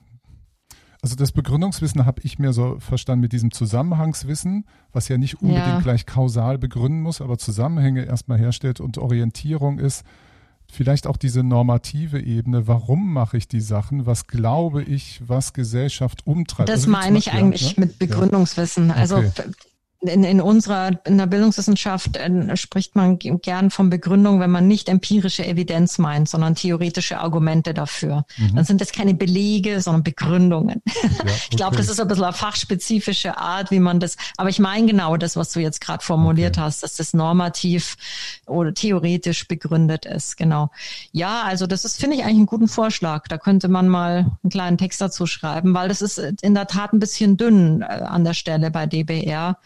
also das Begründungswissen habe ich mir so verstanden mit diesem Zusammenhangswissen, was ja nicht unbedingt ja. gleich kausal begründen muss, aber Zusammenhänge erstmal herstellt und Orientierung ist. Vielleicht auch diese normative Ebene, warum mache ich die Sachen, was glaube ich, was Gesellschaft umtreibt. Das also meine ich eigentlich ne? mit Begründungswissen. Also okay. Also in, in unserer in der Bildungswissenschaft äh, spricht man gern von Begründung, wenn man nicht empirische Evidenz meint, sondern theoretische Argumente dafür. Mhm. Dann sind das keine Belege, sondern Begründungen. Ja, [LAUGHS] okay. Ich glaube, das ist ein bisschen eine fachspezifische Art, wie man das, aber ich meine genau das, was du jetzt gerade formuliert okay. hast, dass das normativ oder theoretisch begründet ist, genau. Ja, also das ist, finde ich, eigentlich einen guten Vorschlag. Da könnte man mal einen kleinen Text dazu schreiben, weil das ist in der Tat ein bisschen dünn äh, an der Stelle bei DBR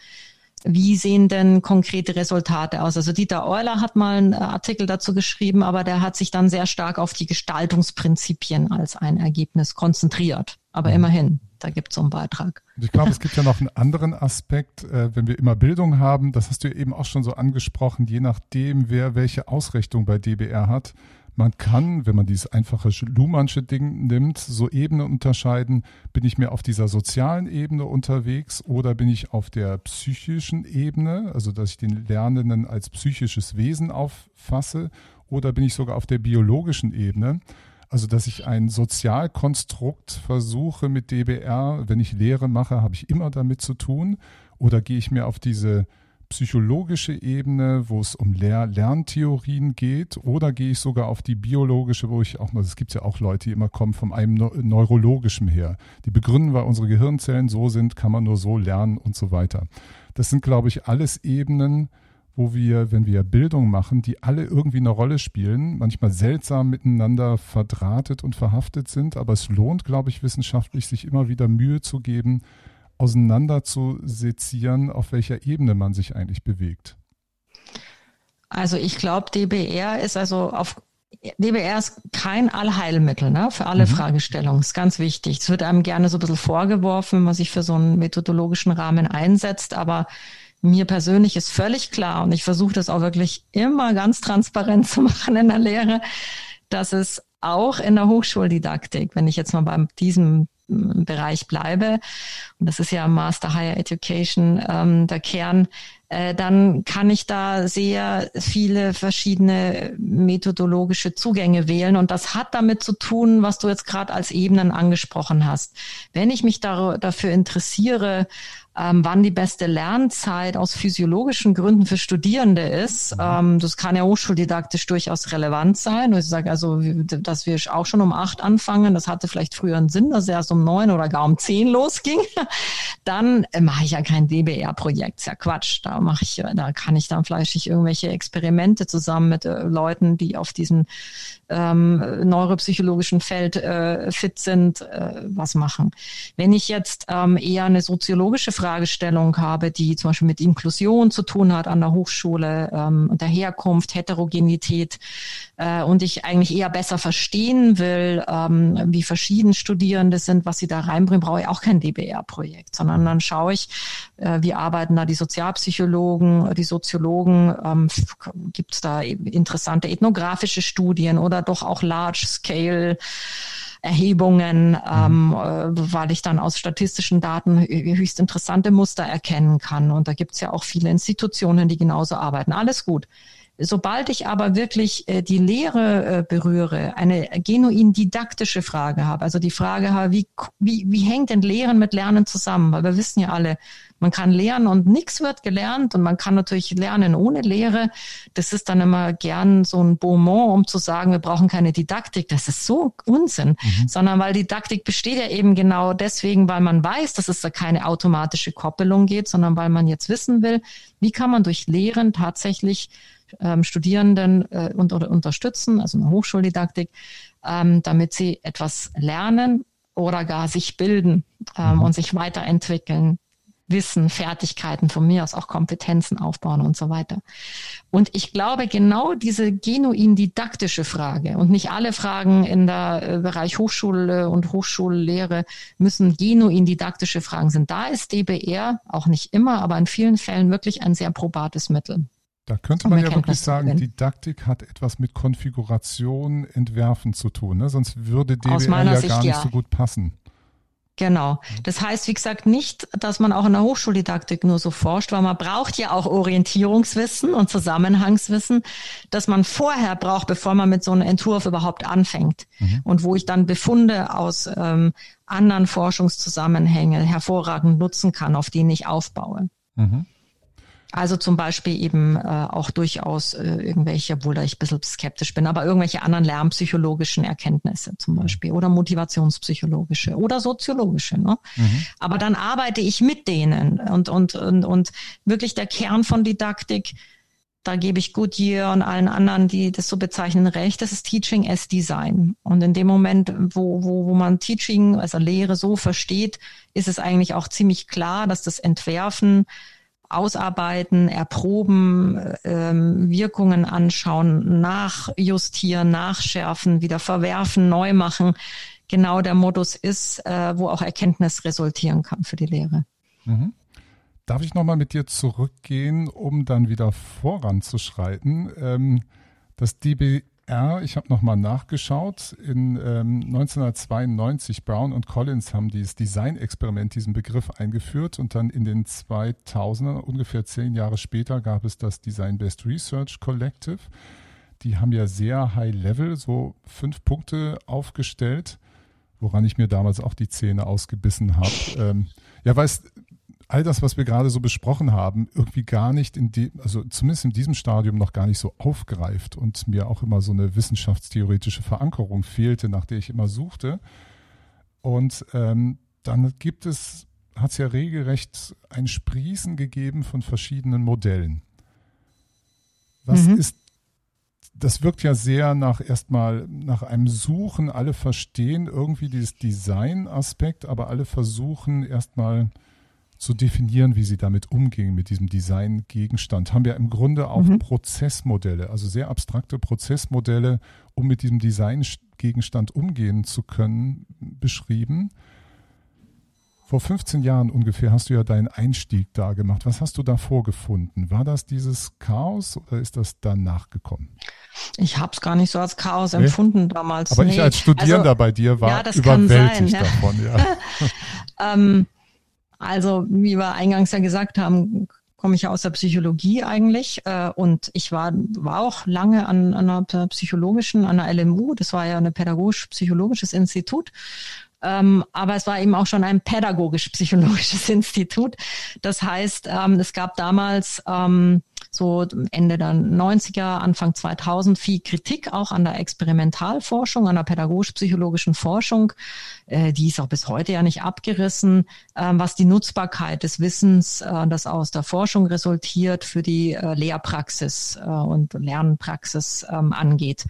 wie sehen denn konkrete Resultate aus? Also Dieter Euler hat mal einen Artikel dazu geschrieben, aber der hat sich dann sehr stark auf die Gestaltungsprinzipien als ein Ergebnis konzentriert. Aber mhm. immerhin, da gibt es so einen Beitrag. Ich glaube, es gibt ja noch einen anderen Aspekt, äh, wenn wir immer Bildung haben, das hast du eben auch schon so angesprochen, je nachdem, wer welche Ausrichtung bei DBR hat, man kann, wenn man dieses einfache Luhmannsche Ding nimmt, so Ebenen unterscheiden. Bin ich mehr auf dieser sozialen Ebene unterwegs oder bin ich auf der psychischen Ebene, also dass ich den Lernenden als psychisches Wesen auffasse oder bin ich sogar auf der biologischen Ebene? Also, dass ich ein Sozialkonstrukt versuche mit DBR, wenn ich Lehre mache, habe ich immer damit zu tun. Oder gehe ich mehr auf diese psychologische Ebene, wo es um Lehr Lerntheorien geht, oder gehe ich sogar auf die biologische, wo ich auch mal, es gibt ja auch Leute, die immer kommen von einem neurologischen her. Die begründen, weil unsere Gehirnzellen so sind, kann man nur so lernen und so weiter. Das sind, glaube ich, alles Ebenen, wo wir, wenn wir Bildung machen, die alle irgendwie eine Rolle spielen, manchmal seltsam miteinander verdrahtet und verhaftet sind, aber es lohnt, glaube ich, wissenschaftlich, sich immer wieder Mühe zu geben, auseinander zu sezieren, auf welcher Ebene man sich eigentlich bewegt? Also ich glaube, DBR ist also auf DBR ist kein Allheilmittel ne, für alle mhm. Fragestellungen. Ist ganz wichtig. Es wird einem gerne so ein bisschen vorgeworfen, wenn man sich für so einen methodologischen Rahmen einsetzt, aber mir persönlich ist völlig klar und ich versuche das auch wirklich immer ganz transparent [LAUGHS] zu machen in der Lehre, dass es auch in der Hochschuldidaktik, wenn ich jetzt mal bei diesem Bereich bleibe, und das ist ja Master Higher Education ähm, der Kern, äh, dann kann ich da sehr viele verschiedene methodologische Zugänge wählen. Und das hat damit zu tun, was du jetzt gerade als Ebenen angesprochen hast. Wenn ich mich da, dafür interessiere, ähm, wann die beste Lernzeit aus physiologischen Gründen für Studierende ist. Mhm. Ähm, das kann ja hochschuldidaktisch durchaus relevant sein. Ich sage also, dass wir auch schon um acht anfangen, das hatte vielleicht früher einen Sinn, dass es erst um neun oder gar um zehn losging. [LAUGHS] Dann äh, mache ich ja kein DBR-Projekt, ist ja Quatsch. Da mache ich, da kann ich dann fleischig irgendwelche Experimente zusammen mit äh, Leuten, die auf diesem ähm, neuropsychologischen Feld äh, fit sind, äh, was machen. Wenn ich jetzt ähm, eher eine soziologische Fragestellung habe, die zum Beispiel mit Inklusion zu tun hat an der Hochschule ähm, der Herkunft, Heterogenität äh, und ich eigentlich eher besser verstehen will, ähm, wie verschieden Studierende sind, was sie da reinbringen, brauche ich auch kein DBR-Projekt, sondern dann schaue ich, äh, wie arbeiten da die Sozialpsychologen, die Soziologen, ähm, gibt es da interessante ethnografische Studien oder doch auch Large-Scale Erhebungen, ähm, mhm. äh, weil ich dann aus statistischen Daten höchst interessante Muster erkennen kann. Und da gibt's ja auch viele Institutionen, die genauso arbeiten. Alles gut. Sobald ich aber wirklich äh, die Lehre äh, berühre, eine genuin didaktische Frage habe, also die Frage habe, wie, wie, wie hängt denn Lehren mit Lernen zusammen? Weil wir wissen ja alle, man kann lernen und nichts wird gelernt und man kann natürlich lernen ohne Lehre. Das ist dann immer gern so ein Beaumont, um zu sagen, wir brauchen keine Didaktik. Das ist so Unsinn, mhm. sondern weil Didaktik besteht ja eben genau deswegen, weil man weiß, dass es da keine automatische Koppelung geht, sondern weil man jetzt wissen will, wie kann man durch Lehren tatsächlich ähm, Studierenden äh, unter, unterstützen, also eine Hochschuldidaktik, ähm, damit sie etwas lernen oder gar sich bilden ähm, mhm. und sich weiterentwickeln, Wissen, Fertigkeiten, von mir aus auch Kompetenzen aufbauen und so weiter. Und ich glaube, genau diese genuin didaktische Frage und nicht alle Fragen in der äh, Bereich Hochschule und Hochschullehre müssen genuin didaktische Fragen sind. Da ist DBR auch nicht immer, aber in vielen Fällen wirklich ein sehr probates Mittel. Da könnte man ja wirklich sagen, Didaktik hat etwas mit Konfiguration, Entwerfen zu tun. Ne? Sonst würde DBR ja Sicht, gar nicht ja. so gut passen. Genau. Das heißt, wie gesagt, nicht, dass man auch in der Hochschuldidaktik nur so forscht, weil man braucht ja auch Orientierungswissen und Zusammenhangswissen, das man vorher braucht, bevor man mit so einem Entwurf überhaupt anfängt. Mhm. Und wo ich dann Befunde aus ähm, anderen Forschungszusammenhängen hervorragend nutzen kann, auf denen ich aufbaue. Mhm. Also zum Beispiel eben äh, auch durchaus äh, irgendwelche, obwohl da ich ein bisschen skeptisch bin, aber irgendwelche anderen lernpsychologischen Erkenntnisse zum Beispiel oder motivationspsychologische oder soziologische. Ne? Mhm. Aber dann arbeite ich mit denen und, und, und, und wirklich der Kern von Didaktik, da gebe ich Goodyear und allen anderen, die das so bezeichnen, recht, das ist Teaching as Design. Und in dem Moment, wo, wo, wo man Teaching, also Lehre so versteht, ist es eigentlich auch ziemlich klar, dass das Entwerfen ausarbeiten, erproben, ähm, Wirkungen anschauen, nachjustieren, nachschärfen, wieder verwerfen, neu machen, genau der Modus ist, äh, wo auch Erkenntnis resultieren kann für die Lehre. Mhm. Darf ich nochmal mit dir zurückgehen, um dann wieder voranzuschreiten? Ähm, das DB R, ich habe nochmal nachgeschaut, in ähm, 1992 Brown und Collins haben dieses Design-Experiment, diesen Begriff eingeführt und dann in den 2000ern, ungefähr zehn Jahre später, gab es das Design-Based Research Collective. Die haben ja sehr high-level, so fünf Punkte aufgestellt, woran ich mir damals auch die Zähne ausgebissen habe. Ähm, ja, weißt all das, was wir gerade so besprochen haben, irgendwie gar nicht in dem, also zumindest in diesem Stadium noch gar nicht so aufgreift und mir auch immer so eine wissenschaftstheoretische Verankerung fehlte, nach der ich immer suchte. Und ähm, dann gibt es, hat es ja regelrecht ein Sprießen gegeben von verschiedenen Modellen. Was mhm. ist das wirkt ja sehr nach erstmal nach einem Suchen. Alle verstehen irgendwie dieses Design-Aspekt, aber alle versuchen erstmal zu definieren, wie sie damit umgehen, mit diesem Design-Gegenstand, haben wir im Grunde auch mhm. Prozessmodelle, also sehr abstrakte Prozessmodelle, um mit diesem Design-Gegenstand umgehen zu können, beschrieben. Vor 15 Jahren ungefähr hast du ja deinen Einstieg da gemacht. Was hast du da vorgefunden? War das dieses Chaos oder ist das danach gekommen? Ich habe es gar nicht so als Chaos nee? empfunden damals. Aber nee. ich als Studierender also, bei dir war ja, überwältigt sein, ja. davon. Ja. [LAUGHS] [LAUGHS] ähm, also, wie wir eingangs ja gesagt haben, komme ich ja aus der Psychologie eigentlich äh, und ich war, war auch lange an, an einer psychologischen, an der LMU, das war ja ein pädagogisch-psychologisches Institut ähm, aber es war eben auch schon ein pädagogisch-psychologisches [LAUGHS] Institut. Das heißt, ähm, es gab damals ähm, so Ende der 90er, Anfang 2000 viel Kritik auch an der Experimentalforschung, an der pädagogisch-psychologischen Forschung. Äh, die ist auch bis heute ja nicht abgerissen, äh, was die Nutzbarkeit des Wissens, äh, das aus der Forschung resultiert, für die äh, Lehrpraxis äh, und Lernpraxis ähm, angeht.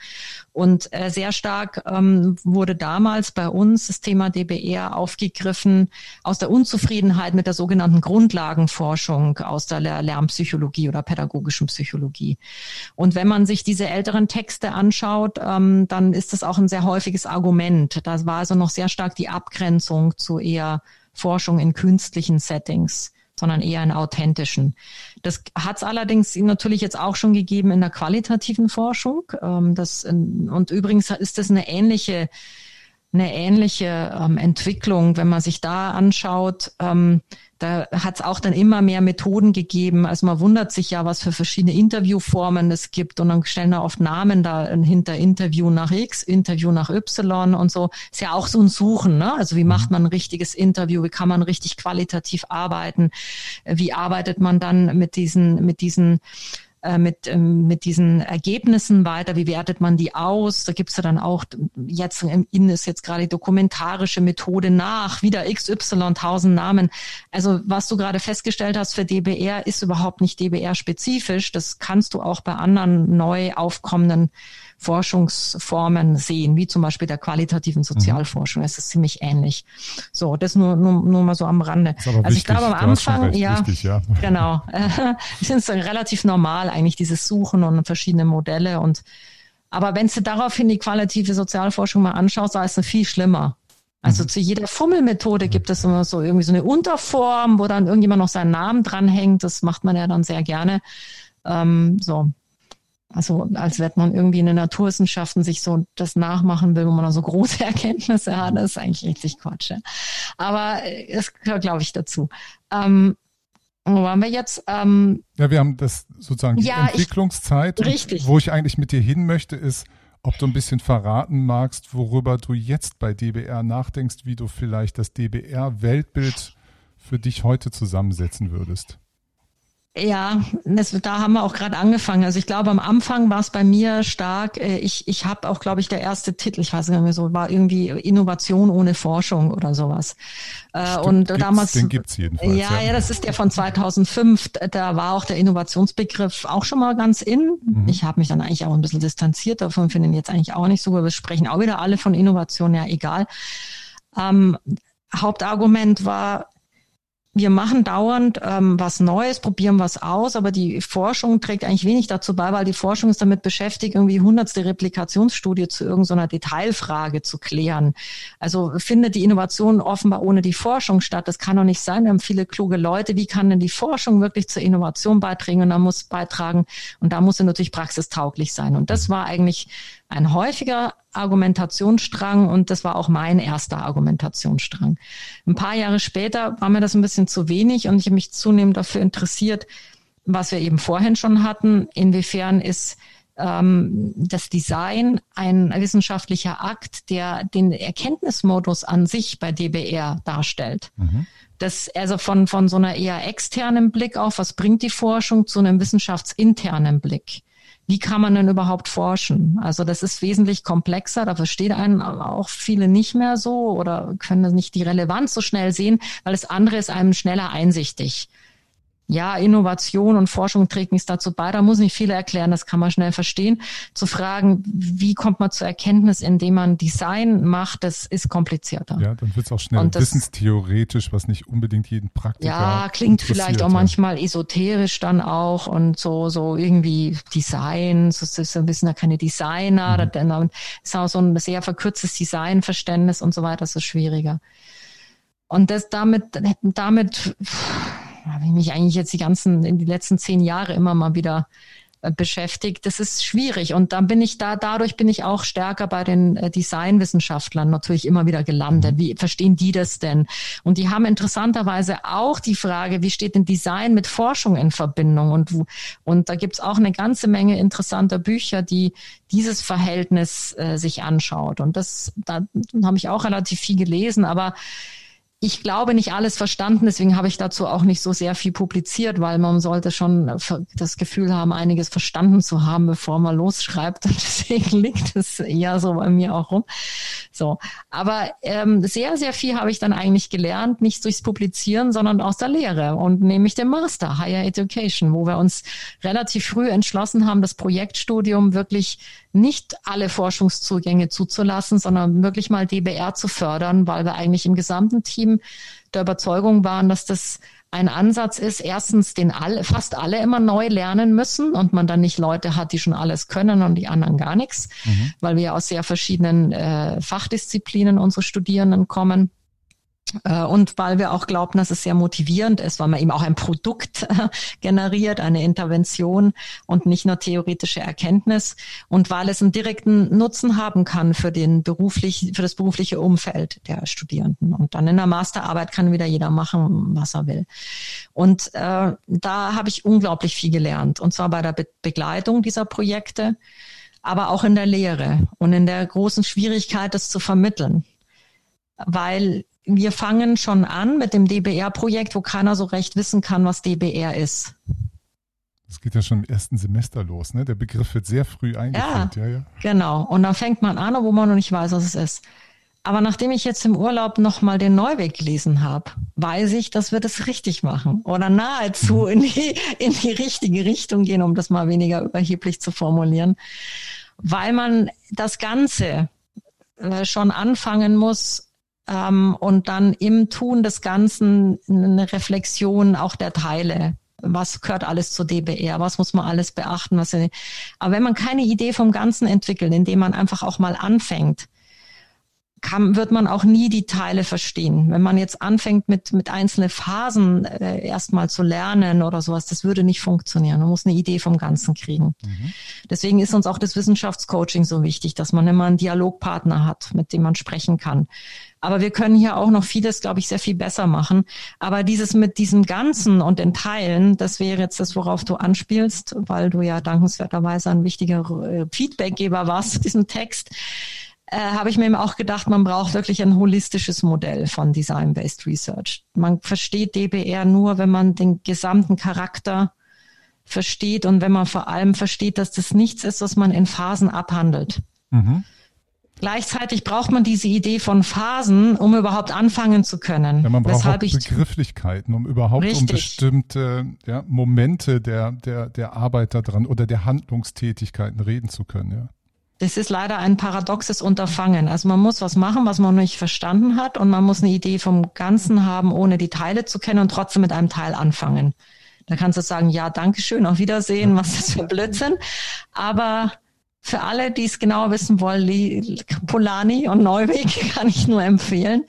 Und äh, sehr stark ähm, wurde damals bei uns das Thema DBR aufgegriffen aus der Unzufriedenheit mit der sogenannten Grundlagenforschung aus der Lernpsychologie oder pädagogischen Psychologie. Und wenn man sich diese älteren Texte anschaut, ähm, dann ist das auch ein sehr häufiges Argument. Da war also noch sehr stark die Abgrenzung zu eher Forschung in künstlichen Settings sondern eher in authentischen. Das hat es allerdings natürlich jetzt auch schon gegeben in der qualitativen Forschung. Ähm, das, und übrigens ist das eine ähnliche eine ähnliche ähm, Entwicklung, wenn man sich da anschaut. Ähm, da hat es auch dann immer mehr Methoden gegeben. Also man wundert sich ja, was für verschiedene Interviewformen es gibt und dann stellen da oft Namen da hinter Interview nach X, Interview nach Y und so. Ist ja auch so ein Suchen, ne? Also wie macht mhm. man ein richtiges Interview? Wie kann man richtig qualitativ arbeiten? Wie arbeitet man dann mit diesen, mit diesen äh, mit, ähm, mit diesen Ergebnissen weiter? Wie wertet man die aus? Da gibt's ja dann auch, jetzt in ist jetzt gerade die dokumentarische Methode nach, wieder XY, tausend Namen. Also was du gerade festgestellt hast für DBR ist überhaupt nicht DBR-spezifisch. Das kannst du auch bei anderen neu aufkommenden Forschungsformen sehen, wie zum Beispiel der qualitativen mhm. Sozialforschung. Es ist ziemlich ähnlich. So, das nur, nur, nur mal so am Rande. Also wichtig. ich glaube am Anfang, ja, wichtig, ja, [LAUGHS] genau, [LAUGHS] es ist relativ normal eigentlich dieses Suchen und verschiedene Modelle und aber wenn du daraufhin die qualitative Sozialforschung mal anschaust, da ist es viel schlimmer. Also mhm. zu jeder Fummelmethode gibt es immer so irgendwie so eine Unterform, wo dann irgendjemand noch seinen Namen dranhängt. Das macht man ja dann sehr gerne. Ähm, so. Also als wenn man irgendwie in den Naturwissenschaften sich so das nachmachen will, wo man so große [LAUGHS] Erkenntnisse hat, das ist eigentlich richtig Quatsch. Ja. Aber es gehört, glaube ich, dazu. Ähm, wo waren wir jetzt? Ähm, ja, wir haben das sozusagen die ja, Entwicklungszeit. Ich, richtig. Wo ich eigentlich mit dir hin möchte, ist, ob du ein bisschen verraten magst, worüber du jetzt bei DBR nachdenkst, wie du vielleicht das DBR-Weltbild für dich heute zusammensetzen würdest. Ja, das, da haben wir auch gerade angefangen. Also ich glaube, am Anfang war es bei mir stark. Äh, ich, ich habe auch, glaube ich, der erste Titel, ich weiß nicht mehr so, war irgendwie Innovation ohne Forschung oder sowas. Äh, Stimmt, und gibt's, damals, den gibt's jedenfalls. Ja, ja, das ist der von 2005. Da war auch der Innovationsbegriff auch schon mal ganz in. Mhm. Ich habe mich dann eigentlich auch ein bisschen distanziert davon, finde ihn jetzt eigentlich auch nicht so. Aber wir sprechen auch wieder alle von Innovation, ja egal. Ähm, Hauptargument war, wir machen dauernd ähm, was Neues, probieren was aus, aber die Forschung trägt eigentlich wenig dazu bei, weil die Forschung ist damit beschäftigt, irgendwie hundertste Replikationsstudie zu irgendeiner Detailfrage zu klären. Also findet die Innovation offenbar ohne die Forschung statt. Das kann doch nicht sein. Wir haben viele kluge Leute. Wie kann denn die Forschung wirklich zur Innovation beitragen? Und da muss beitragen und da muss sie natürlich praxistauglich sein. Und das war eigentlich ein häufiger Argumentationsstrang und das war auch mein erster Argumentationsstrang. Ein paar Jahre später war mir das ein bisschen zu wenig und ich habe mich zunehmend dafür interessiert, was wir eben vorhin schon hatten, inwiefern ist ähm, das Design ein wissenschaftlicher Akt, der den Erkenntnismodus an sich bei DBR darstellt. Mhm. Das also von, von so einer eher externen Blick auf, was bringt die Forschung, zu einem wissenschaftsinternen Blick wie kann man denn überhaupt forschen? Also das ist wesentlich komplexer, da versteht einen auch viele nicht mehr so oder können nicht die Relevanz so schnell sehen, weil das andere ist einem schneller einsichtig ja, Innovation und Forschung trägt nichts dazu bei. Da muss nicht viel erklären, das kann man schnell verstehen. Zu fragen, wie kommt man zur Erkenntnis, indem man Design macht, das ist komplizierter. Ja, dann wird es auch schnell das, wissenstheoretisch, was nicht unbedingt jeden Praktiker Ja, klingt vielleicht auch ja. manchmal esoterisch dann auch und so, so irgendwie Design, so, so wissen ja keine Designer, mhm. dann ist auch so ein sehr verkürztes Designverständnis und so weiter, das ist schwieriger. Und das damit, damit, habe ich mich eigentlich jetzt die ganzen, in die letzten zehn Jahre immer mal wieder äh, beschäftigt. Das ist schwierig und dann bin ich da, dadurch bin ich auch stärker bei den äh, Designwissenschaftlern natürlich immer wieder gelandet. Mhm. Wie verstehen die das denn? Und die haben interessanterweise auch die Frage, wie steht denn Design mit Forschung in Verbindung? Und, und da gibt's auch eine ganze Menge interessanter Bücher, die dieses Verhältnis äh, sich anschaut. Und das, da habe ich auch relativ viel gelesen, aber ich glaube nicht alles verstanden, deswegen habe ich dazu auch nicht so sehr viel publiziert, weil man sollte schon das Gefühl haben, einiges verstanden zu haben, bevor man losschreibt. [LAUGHS] Und deswegen liegt es eher so bei mir auch rum. So, aber ähm, sehr, sehr viel habe ich dann eigentlich gelernt, nicht durchs Publizieren, sondern aus der Lehre und nämlich dem Master Higher Education, wo wir uns relativ früh entschlossen haben, das Projektstudium wirklich nicht alle Forschungszugänge zuzulassen, sondern wirklich mal DBR zu fördern, weil wir eigentlich im gesamten Team der Überzeugung waren, dass das ein Ansatz ist, erstens, den alle, fast alle immer neu lernen müssen und man dann nicht Leute hat, die schon alles können und die anderen gar nichts, mhm. weil wir aus sehr verschiedenen äh, Fachdisziplinen unsere Studierenden kommen. Äh, und weil wir auch glauben, dass es sehr motivierend ist, weil man eben auch ein Produkt äh, generiert, eine Intervention und nicht nur theoretische Erkenntnis und weil es einen direkten Nutzen haben kann für den beruflich, für das berufliche Umfeld der Studierenden. Und dann in der Masterarbeit kann wieder jeder machen, was er will. Und äh, da habe ich unglaublich viel gelernt. Und zwar bei der Be Begleitung dieser Projekte, aber auch in der Lehre und in der großen Schwierigkeit, das zu vermitteln. Weil wir fangen schon an mit dem DBR-Projekt, wo keiner so recht wissen kann, was DBR ist. Das geht ja schon im ersten Semester los, ne? Der Begriff wird sehr früh eingeführt. Ja, ja, ja. Genau. Und dann fängt man an, wo man noch nicht weiß, was es ist. Aber nachdem ich jetzt im Urlaub nochmal den Neuweg gelesen habe, weiß ich, dass wir das richtig machen oder nahezu mhm. in die, in die richtige Richtung gehen, um das mal weniger überheblich zu formulieren, weil man das Ganze äh, schon anfangen muss, ähm, und dann im Tun des Ganzen eine Reflexion auch der Teile. Was gehört alles zu DBR? Was muss man alles beachten? Was, aber wenn man keine Idee vom Ganzen entwickelt, indem man einfach auch mal anfängt, kann, wird man auch nie die Teile verstehen. Wenn man jetzt anfängt mit, mit einzelnen Phasen äh, erstmal zu lernen oder sowas, das würde nicht funktionieren. Man muss eine Idee vom Ganzen kriegen. Mhm. Deswegen ist uns auch das Wissenschaftscoaching so wichtig, dass man immer einen Dialogpartner hat, mit dem man sprechen kann. Aber wir können hier auch noch vieles, glaube ich, sehr viel besser machen. Aber dieses mit diesem Ganzen und den Teilen, das wäre jetzt das, worauf du anspielst, weil du ja dankenswerterweise ein wichtiger äh, Feedbackgeber warst zu diesem Text äh, habe ich mir eben auch gedacht, man braucht wirklich ein holistisches Modell von Design-Based Research. Man versteht DBR nur, wenn man den gesamten Charakter versteht und wenn man vor allem versteht, dass das nichts ist, was man in Phasen abhandelt. Mhm. Gleichzeitig braucht man diese Idee von Phasen, um überhaupt anfangen zu können. Ja, man braucht auch Begrifflichkeiten, um überhaupt richtig. um bestimmte ja, Momente der, der, der Arbeit daran oder der Handlungstätigkeiten reden zu können. Ja das ist leider ein paradoxes Unterfangen. Also man muss was machen, was man noch nicht verstanden hat und man muss eine Idee vom Ganzen haben, ohne die Teile zu kennen und trotzdem mit einem Teil anfangen. Da kannst du sagen, ja, danke schön, auf Wiedersehen, was ist das für ein Blödsinn. Aber für alle, die es genau wissen wollen, Polani und Neuweg [LAUGHS] kann ich nur empfehlen.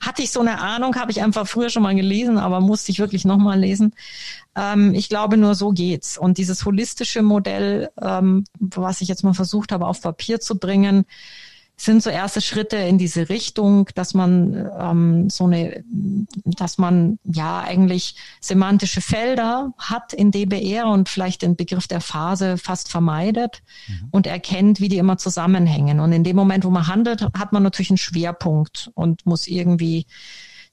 Hatte ich so eine Ahnung, habe ich einfach früher schon mal gelesen, aber musste ich wirklich nochmal lesen. Ähm, ich glaube, nur so geht's. Und dieses holistische Modell, ähm, was ich jetzt mal versucht habe, auf Papier zu bringen, sind so erste Schritte in diese Richtung, dass man ähm, so eine, dass man ja eigentlich semantische Felder hat in DBR und vielleicht den Begriff der Phase fast vermeidet mhm. und erkennt, wie die immer zusammenhängen. Und in dem Moment, wo man handelt, hat man natürlich einen Schwerpunkt und muss irgendwie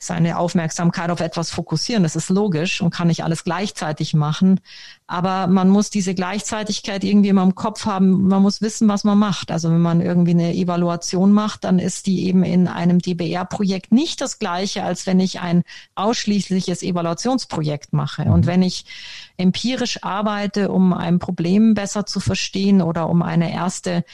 seine Aufmerksamkeit auf etwas fokussieren. Das ist logisch und kann nicht alles gleichzeitig machen. Aber man muss diese Gleichzeitigkeit irgendwie immer im Kopf haben. Man muss wissen, was man macht. Also wenn man irgendwie eine Evaluation macht, dann ist die eben in einem DBR-Projekt nicht das gleiche, als wenn ich ein ausschließliches Evaluationsprojekt mache. Und wenn ich empirisch arbeite, um ein Problem besser zu verstehen oder um eine erste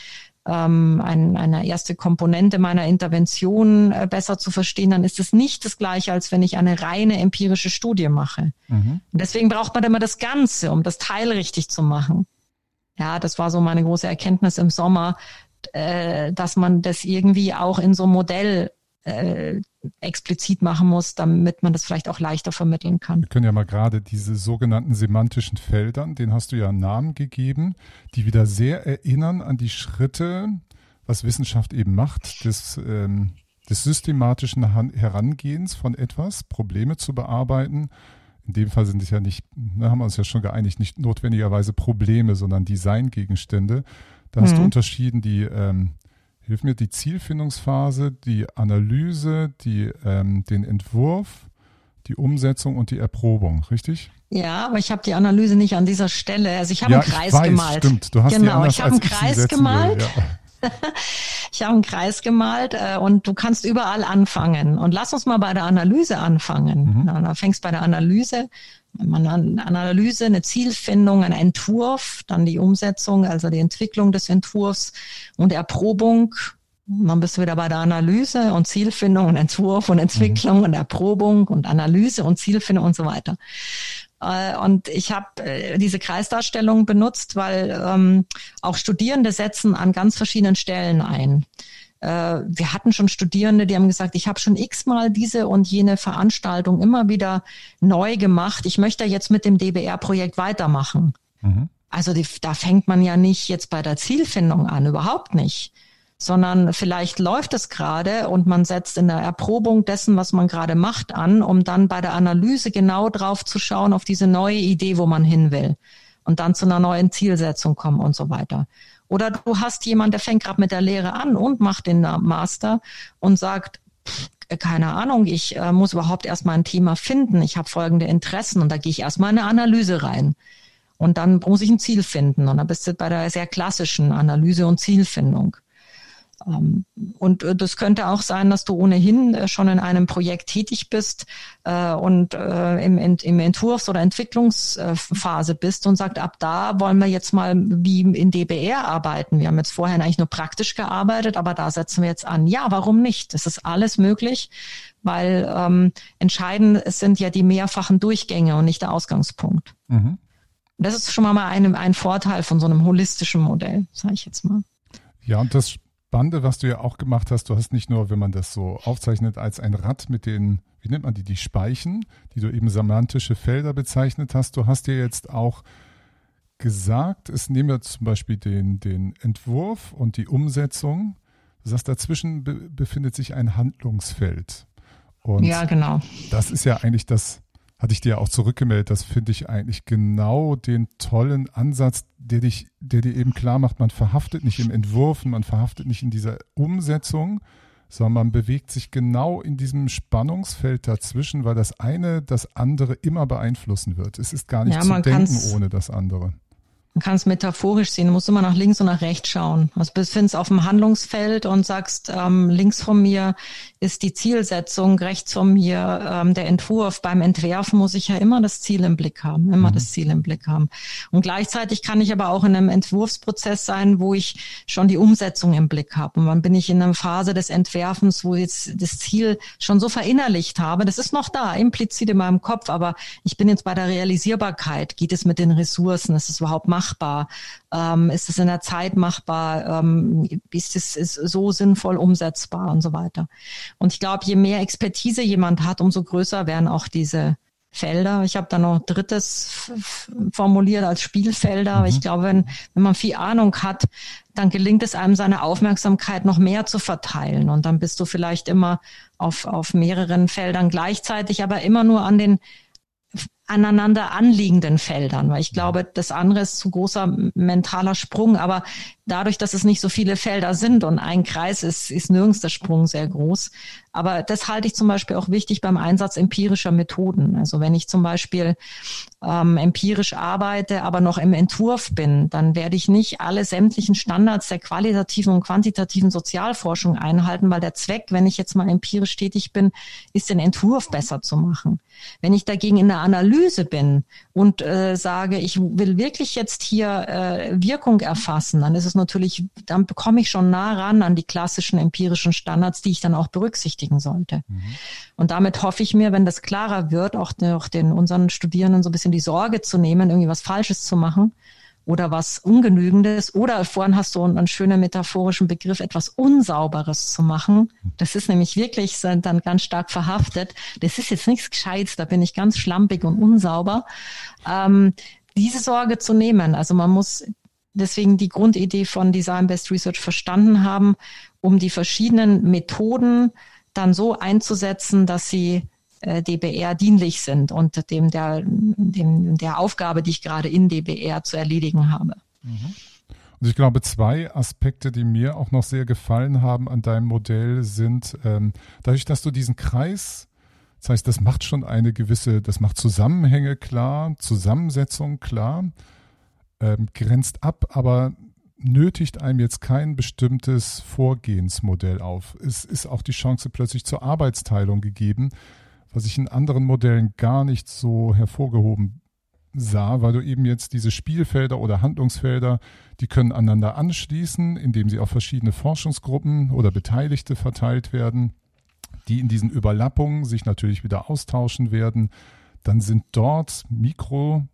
ähm, ein, eine erste Komponente meiner Intervention äh, besser zu verstehen, dann ist es nicht das gleiche, als wenn ich eine reine empirische Studie mache. Mhm. deswegen braucht man immer das Ganze, um das Teil richtig zu machen. Ja, das war so meine große Erkenntnis im Sommer, äh, dass man das irgendwie auch in so einem Modell äh, explizit machen muss, damit man das vielleicht auch leichter vermitteln kann. Wir können ja mal gerade diese sogenannten semantischen Feldern, den hast du ja einen Namen gegeben, die wieder sehr erinnern an die Schritte, was Wissenschaft eben macht, des, ähm, des systematischen Herangehens von etwas, Probleme zu bearbeiten. In dem Fall sind es ja nicht, da haben wir uns ja schon geeinigt, nicht notwendigerweise Probleme, sondern Designgegenstände. Da hast mhm. du unterschieden die ähm, hilf mir, die Zielfindungsphase, die Analyse, die, ähm, den Entwurf, die Umsetzung und die Erprobung, richtig? Ja, aber ich habe die Analyse nicht an dieser Stelle. Also ich habe ja, einen Kreis ich weiß, gemalt. Stimmt, du hast genau, ich habe einen Kreis gemalt. Will, ja. [LAUGHS] ich habe einen Kreis gemalt äh, und du kannst überall anfangen. Und lass uns mal bei der Analyse anfangen. Mhm. Ja, da fängst bei der Analyse man eine Analyse, eine Zielfindung, ein Entwurf, dann die Umsetzung, also die Entwicklung des Entwurfs und Erprobung. dann bist du wieder bei der Analyse und Zielfindung und Entwurf und Entwicklung mhm. und Erprobung und Analyse und Zielfindung und so weiter. Äh, und ich habe äh, diese Kreisdarstellung benutzt, weil ähm, auch Studierende setzen an ganz verschiedenen Stellen ein. Äh, wir hatten schon Studierende, die haben gesagt, ich habe schon x-mal diese und jene Veranstaltung immer wieder neu gemacht. Ich möchte jetzt mit dem DBR-Projekt weitermachen. Mhm. Also die, da fängt man ja nicht jetzt bei der Zielfindung an, überhaupt nicht sondern vielleicht läuft es gerade und man setzt in der Erprobung dessen, was man gerade macht, an, um dann bei der Analyse genau drauf zu schauen, auf diese neue Idee, wo man hin will und dann zu einer neuen Zielsetzung kommen und so weiter. Oder du hast jemand, der fängt gerade mit der Lehre an und macht den Master und sagt, keine Ahnung, ich äh, muss überhaupt erstmal ein Thema finden. Ich habe folgende Interessen und da gehe ich erstmal in eine Analyse rein. Und dann muss ich ein Ziel finden. Und dann bist du bei der sehr klassischen Analyse und Zielfindung. Ähm, und äh, das könnte auch sein, dass du ohnehin äh, schon in einem Projekt tätig bist äh, und im, im Entwurfs- oder Entwicklungsphase bist und sagt, ab da wollen wir jetzt mal wie in DBR arbeiten. Wir haben jetzt vorher eigentlich nur praktisch gearbeitet, aber da setzen wir jetzt an. Ja, warum nicht? Das ist alles möglich, weil ähm, entscheidend sind ja die mehrfachen Durchgänge und nicht der Ausgangspunkt. Mhm. Das ist schon mal ein, ein Vorteil von so einem holistischen Modell, sage ich jetzt mal. Ja, und das Spannende, was du ja auch gemacht hast, du hast nicht nur, wenn man das so aufzeichnet, als ein Rad mit den, wie nennt man die, die Speichen, die du eben semantische Felder bezeichnet hast, du hast dir jetzt auch gesagt, es nehme zum Beispiel den, den Entwurf und die Umsetzung. Du sagst, dazwischen be befindet sich ein Handlungsfeld. Und ja, genau. Das ist ja eigentlich das, hatte ich dir auch zurückgemeldet, das finde ich eigentlich genau den tollen Ansatz, der dich, der dir eben klar macht, man verhaftet nicht im Entwurf, man verhaftet nicht in dieser Umsetzung, sondern man bewegt sich genau in diesem Spannungsfeld dazwischen, weil das eine das andere immer beeinflussen wird. Es ist gar nicht ja, zu denken ohne das andere. Man kann es metaphorisch sehen, du musst immer nach links und nach rechts schauen. Also du befindest auf dem Handlungsfeld und sagst, ähm, links von mir ist die Zielsetzung, rechts von mir ähm, der Entwurf. Beim Entwerfen muss ich ja immer das Ziel im Blick haben, immer mhm. das Ziel im Blick haben. Und gleichzeitig kann ich aber auch in einem Entwurfsprozess sein, wo ich schon die Umsetzung im Blick habe. Und dann bin ich in einer Phase des Entwerfens, wo ich jetzt das Ziel schon so verinnerlicht habe. Das ist noch da, implizit in meinem Kopf, aber ich bin jetzt bei der Realisierbarkeit. Geht es mit den Ressourcen? Ist es überhaupt machbar? Machbar? Ähm, ist es in der Zeit machbar? Ähm, ist es ist so sinnvoll umsetzbar und so weiter? Und ich glaube, je mehr Expertise jemand hat, umso größer werden auch diese Felder. Ich habe da noch drittes formuliert als Spielfelder. Mhm. Ich glaube, wenn, wenn man viel Ahnung hat, dann gelingt es einem, seine Aufmerksamkeit noch mehr zu verteilen. Und dann bist du vielleicht immer auf, auf mehreren Feldern gleichzeitig, aber immer nur an den aneinander anliegenden Feldern, weil ich glaube, das andere ist zu großer mentaler Sprung, aber dadurch, dass es nicht so viele Felder sind und ein Kreis ist, ist nirgends der Sprung sehr groß. Aber das halte ich zum Beispiel auch wichtig beim Einsatz empirischer Methoden. Also wenn ich zum Beispiel ähm, empirisch arbeite, aber noch im Entwurf bin, dann werde ich nicht alle sämtlichen Standards der qualitativen und quantitativen Sozialforschung einhalten, weil der Zweck, wenn ich jetzt mal empirisch tätig bin, ist den Entwurf besser zu machen. Wenn ich dagegen in der Analyse bin und äh, sage, ich will wirklich jetzt hier äh, Wirkung erfassen, dann ist es natürlich, dann bekomme ich schon nah ran an die klassischen empirischen Standards, die ich dann auch berücksichtigen sollte. Mhm. Und damit hoffe ich mir, wenn das klarer wird, auch, auch den unseren Studierenden so ein bisschen die Sorge zu nehmen, irgendwie was Falsches zu machen oder was Ungenügendes oder vorhin hast du einen, schönen metaphorischen Begriff, etwas Unsauberes zu machen. Das ist nämlich wirklich dann ganz stark verhaftet. Das ist jetzt nichts Gescheites, da bin ich ganz schlampig und unsauber. Ähm, diese Sorge zu nehmen. Also man muss deswegen die Grundidee von Design-Based Research verstanden haben, um die verschiedenen Methoden dann so einzusetzen, dass sie DBR dienlich sind und dem der, dem, der Aufgabe, die ich gerade in DBR zu erledigen habe. Mhm. Und ich glaube, zwei Aspekte, die mir auch noch sehr gefallen haben an deinem Modell, sind ähm, dadurch, dass du diesen Kreis, das heißt, das macht schon eine gewisse, das macht Zusammenhänge klar, Zusammensetzung klar ähm, grenzt ab, aber nötigt einem jetzt kein bestimmtes Vorgehensmodell auf. Es ist auch die Chance plötzlich zur Arbeitsteilung gegeben, was ich in anderen Modellen gar nicht so hervorgehoben sah, weil du eben jetzt diese Spielfelder oder Handlungsfelder, die können aneinander anschließen, indem sie auf verschiedene Forschungsgruppen oder Beteiligte verteilt werden, die in diesen Überlappungen sich natürlich wieder austauschen werden. Dann sind dort Mikro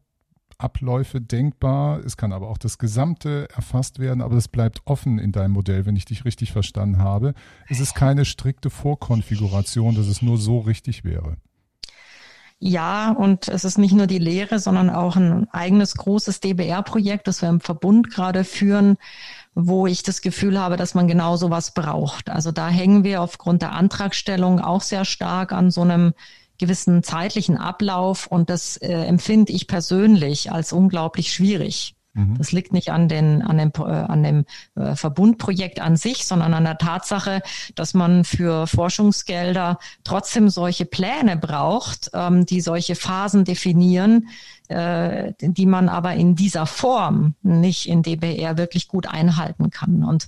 Abläufe denkbar. Es kann aber auch das Gesamte erfasst werden, aber es bleibt offen in deinem Modell, wenn ich dich richtig verstanden habe. Es ist keine strikte Vorkonfiguration, dass es nur so richtig wäre. Ja, und es ist nicht nur die Lehre, sondern auch ein eigenes großes DBR-Projekt, das wir im Verbund gerade führen, wo ich das Gefühl habe, dass man genau sowas braucht. Also da hängen wir aufgrund der Antragstellung auch sehr stark an so einem gewissen zeitlichen Ablauf und das äh, empfinde ich persönlich als unglaublich schwierig. Mhm. Das liegt nicht an, den, an dem, äh, an dem äh, Verbundprojekt an sich, sondern an der Tatsache, dass man für Forschungsgelder trotzdem solche Pläne braucht, ähm, die solche Phasen definieren, äh, die man aber in dieser Form nicht in DBR wirklich gut einhalten kann. Und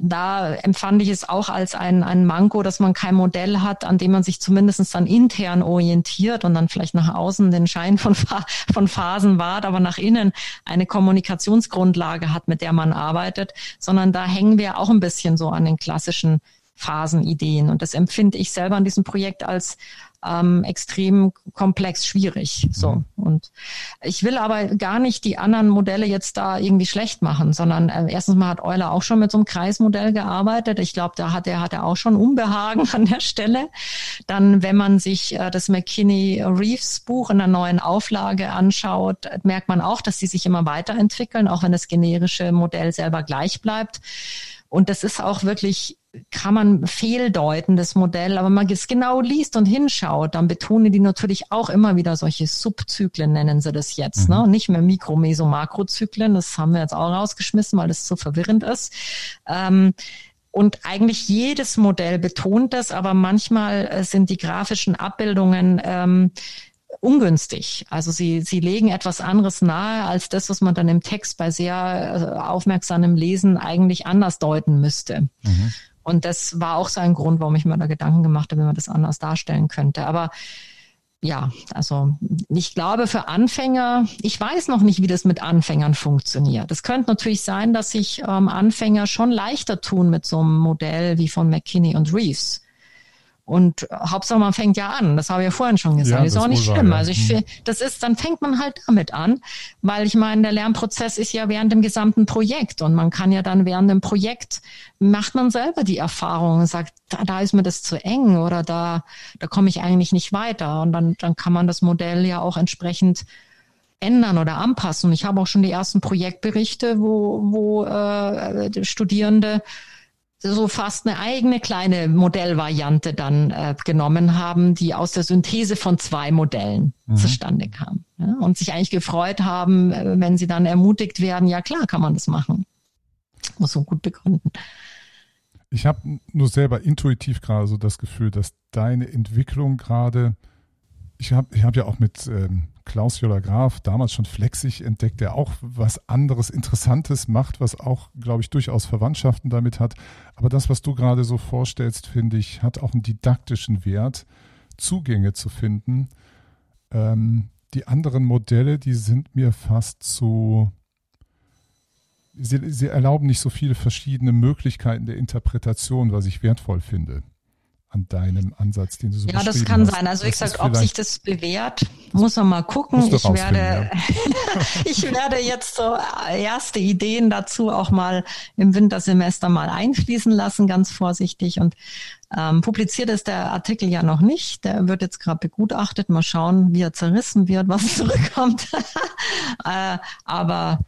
da empfand ich es auch als ein, ein Manko, dass man kein Modell hat, an dem man sich zumindest dann intern orientiert und dann vielleicht nach außen den Schein von, von Phasen wahrt, aber nach innen eine Kommunikationsgrundlage hat, mit der man arbeitet, sondern da hängen wir auch ein bisschen so an den klassischen Phasenideen. Und das empfinde ich selber in diesem Projekt als ähm, extrem komplex, schwierig. So. Mhm. Und ich will aber gar nicht die anderen Modelle jetzt da irgendwie schlecht machen, sondern äh, erstens mal hat Euler auch schon mit so einem Kreismodell gearbeitet. Ich glaube, da hat er, hat er auch schon Unbehagen [LAUGHS] an der Stelle. Dann, wenn man sich äh, das McKinney Reeves Buch in der neuen Auflage anschaut, merkt man auch, dass sie sich immer weiterentwickeln, auch wenn das generische Modell selber gleich bleibt. Und das ist auch wirklich, kann man fehldeuten, das Modell, aber wenn man es genau liest und hinschaut, dann betonen die natürlich auch immer wieder solche Subzyklen, nennen sie das jetzt. Ne? Mhm. Ne? Nicht mehr Mikro-, Meso-, Makrozyklen, das haben wir jetzt auch rausgeschmissen, weil das zu verwirrend ist. Ähm, und eigentlich jedes Modell betont das, aber manchmal äh, sind die grafischen Abbildungen ähm, ungünstig. Also sie, sie legen etwas anderes nahe als das, was man dann im Text bei sehr äh, aufmerksamem Lesen eigentlich anders deuten müsste. Mhm. Und das war auch so ein Grund, warum ich mir da Gedanken gemacht habe, wie man das anders darstellen könnte. Aber ja, also ich glaube für Anfänger, ich weiß noch nicht, wie das mit Anfängern funktioniert. Es könnte natürlich sein, dass sich ähm, Anfänger schon leichter tun mit so einem Modell wie von McKinney und Reeves und Hauptsache man fängt ja an. Das habe ich ja vorhin schon gesagt. Ja, ist auch nicht schlimm. Wahr, ja. Also ich finde, das ist, dann fängt man halt damit an, weil ich meine, der Lernprozess ist ja während dem gesamten Projekt und man kann ja dann während dem Projekt macht man selber die Erfahrung und sagt, da, da ist mir das zu eng oder da, da komme ich eigentlich nicht weiter. Und dann, dann kann man das Modell ja auch entsprechend ändern oder anpassen. Ich habe auch schon die ersten Projektberichte, wo, wo äh, Studierende so fast eine eigene kleine Modellvariante dann äh, genommen haben, die aus der Synthese von zwei Modellen mhm. zustande kam. Ja, und sich eigentlich gefreut haben, äh, wenn sie dann ermutigt werden, ja klar, kann man das machen. Muss so gut begründen. Ich habe nur selber intuitiv gerade so das Gefühl, dass deine Entwicklung gerade, ich habe ich hab ja auch mit ähm, Klaus Joller Graf damals schon Flexig entdeckt, der auch was anderes Interessantes macht, was auch, glaube ich, durchaus Verwandtschaften damit hat. Aber das, was du gerade so vorstellst, finde ich, hat auch einen didaktischen Wert, Zugänge zu finden. Ähm, die anderen Modelle, die sind mir fast zu, sie, sie erlauben nicht so viele verschiedene Möglichkeiten der Interpretation, was ich wertvoll finde an deinem Ansatz, den du so Ja, das kann hast. sein. Also wie gesagt, ob sich das bewährt, muss man mal gucken. Ich werde, ja. [LAUGHS] ich werde jetzt so erste Ideen dazu auch mal im Wintersemester mal einfließen lassen, ganz vorsichtig. Und ähm, publiziert ist der Artikel ja noch nicht. Der wird jetzt gerade begutachtet. Mal schauen, wie er zerrissen wird, was [LAUGHS] zurückkommt. [LAUGHS] äh, aber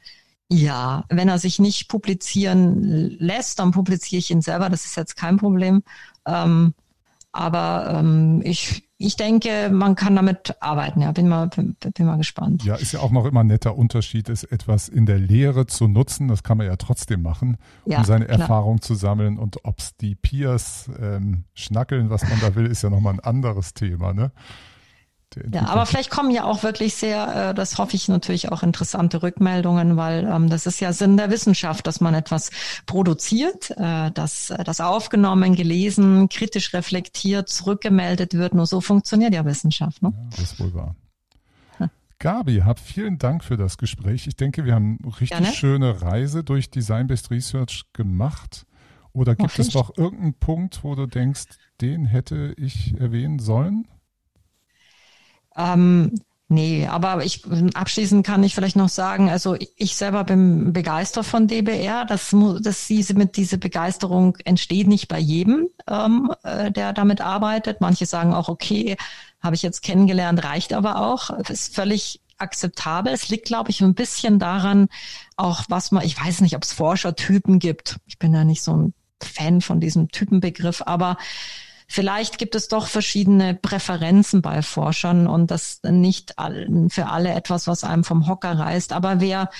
ja, wenn er sich nicht publizieren lässt, dann publiziere ich ihn selber. Das ist jetzt kein Problem. Ähm, aber ähm, ich, ich denke, man kann damit arbeiten. Ja, bin mal, bin, bin mal gespannt. Ja, ist ja auch noch immer ein netter Unterschied, ist etwas in der Lehre zu nutzen. Das kann man ja trotzdem machen, um ja, seine klar. Erfahrung zu sammeln. Und ob's die Peers ähm, schnackeln, was man da will, ist ja nochmal ein anderes Thema. Ne? Ja, aber vielleicht kommen ja auch wirklich sehr, äh, das hoffe ich natürlich auch interessante Rückmeldungen, weil ähm, das ist ja Sinn der Wissenschaft, dass man etwas produziert, äh, dass äh, das aufgenommen, gelesen, kritisch reflektiert, zurückgemeldet wird. Nur so funktioniert ja Wissenschaft. Ne? Ja, das ist wohl wahr. Gabi, hab vielen Dank für das Gespräch. Ich denke, wir haben eine richtig Gerne. schöne Reise durch Design-Based Research gemacht. Oder gibt es noch irgendeinen Punkt, wo du denkst, den hätte ich erwähnen sollen? Ähm, nee, aber ich abschließend kann ich vielleicht noch sagen, also ich selber bin begeistert von DBR. Das, das diese mit diese Begeisterung entsteht nicht bei jedem, ähm, äh, der damit arbeitet. Manche sagen auch, okay, habe ich jetzt kennengelernt, reicht aber auch. Ist völlig akzeptabel. Es liegt, glaube ich, ein bisschen daran, auch was man, ich weiß nicht, ob es Forschertypen gibt. Ich bin ja nicht so ein Fan von diesem Typenbegriff, aber Vielleicht gibt es doch verschiedene Präferenzen bei Forschern und das nicht für alle etwas, was einem vom Hocker reißt. Aber wer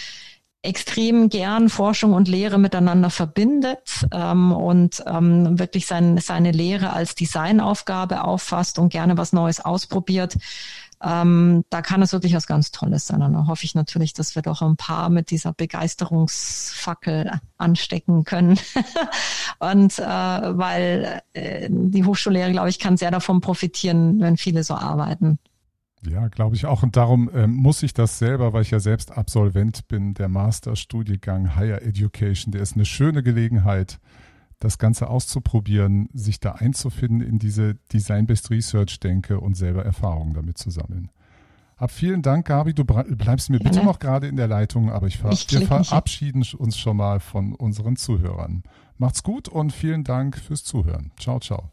extrem gern Forschung und Lehre miteinander verbindet ähm, und ähm, wirklich sein, seine Lehre als Designaufgabe auffasst und gerne was Neues ausprobiert, ähm, da kann es wirklich was ganz Tolles sein. Und da hoffe ich natürlich, dass wir doch ein paar mit dieser Begeisterungsfackel anstecken können. [LAUGHS] und äh, weil äh, die Hochschullehre, glaube ich, kann sehr davon profitieren, wenn viele so arbeiten. Ja, glaube ich auch. Und darum äh, muss ich das selber, weil ich ja selbst Absolvent bin, der Masterstudiengang Higher Education, der ist eine schöne Gelegenheit, das Ganze auszuprobieren, sich da einzufinden in diese Design-Based Research-Denke und selber Erfahrungen damit zu sammeln. Hab vielen Dank, Gabi. Du bleibst mir bitte noch gerade in der Leitung, aber ich, ver ich wir verabschieden uns schon mal von unseren Zuhörern. Macht's gut und vielen Dank fürs Zuhören. Ciao, ciao.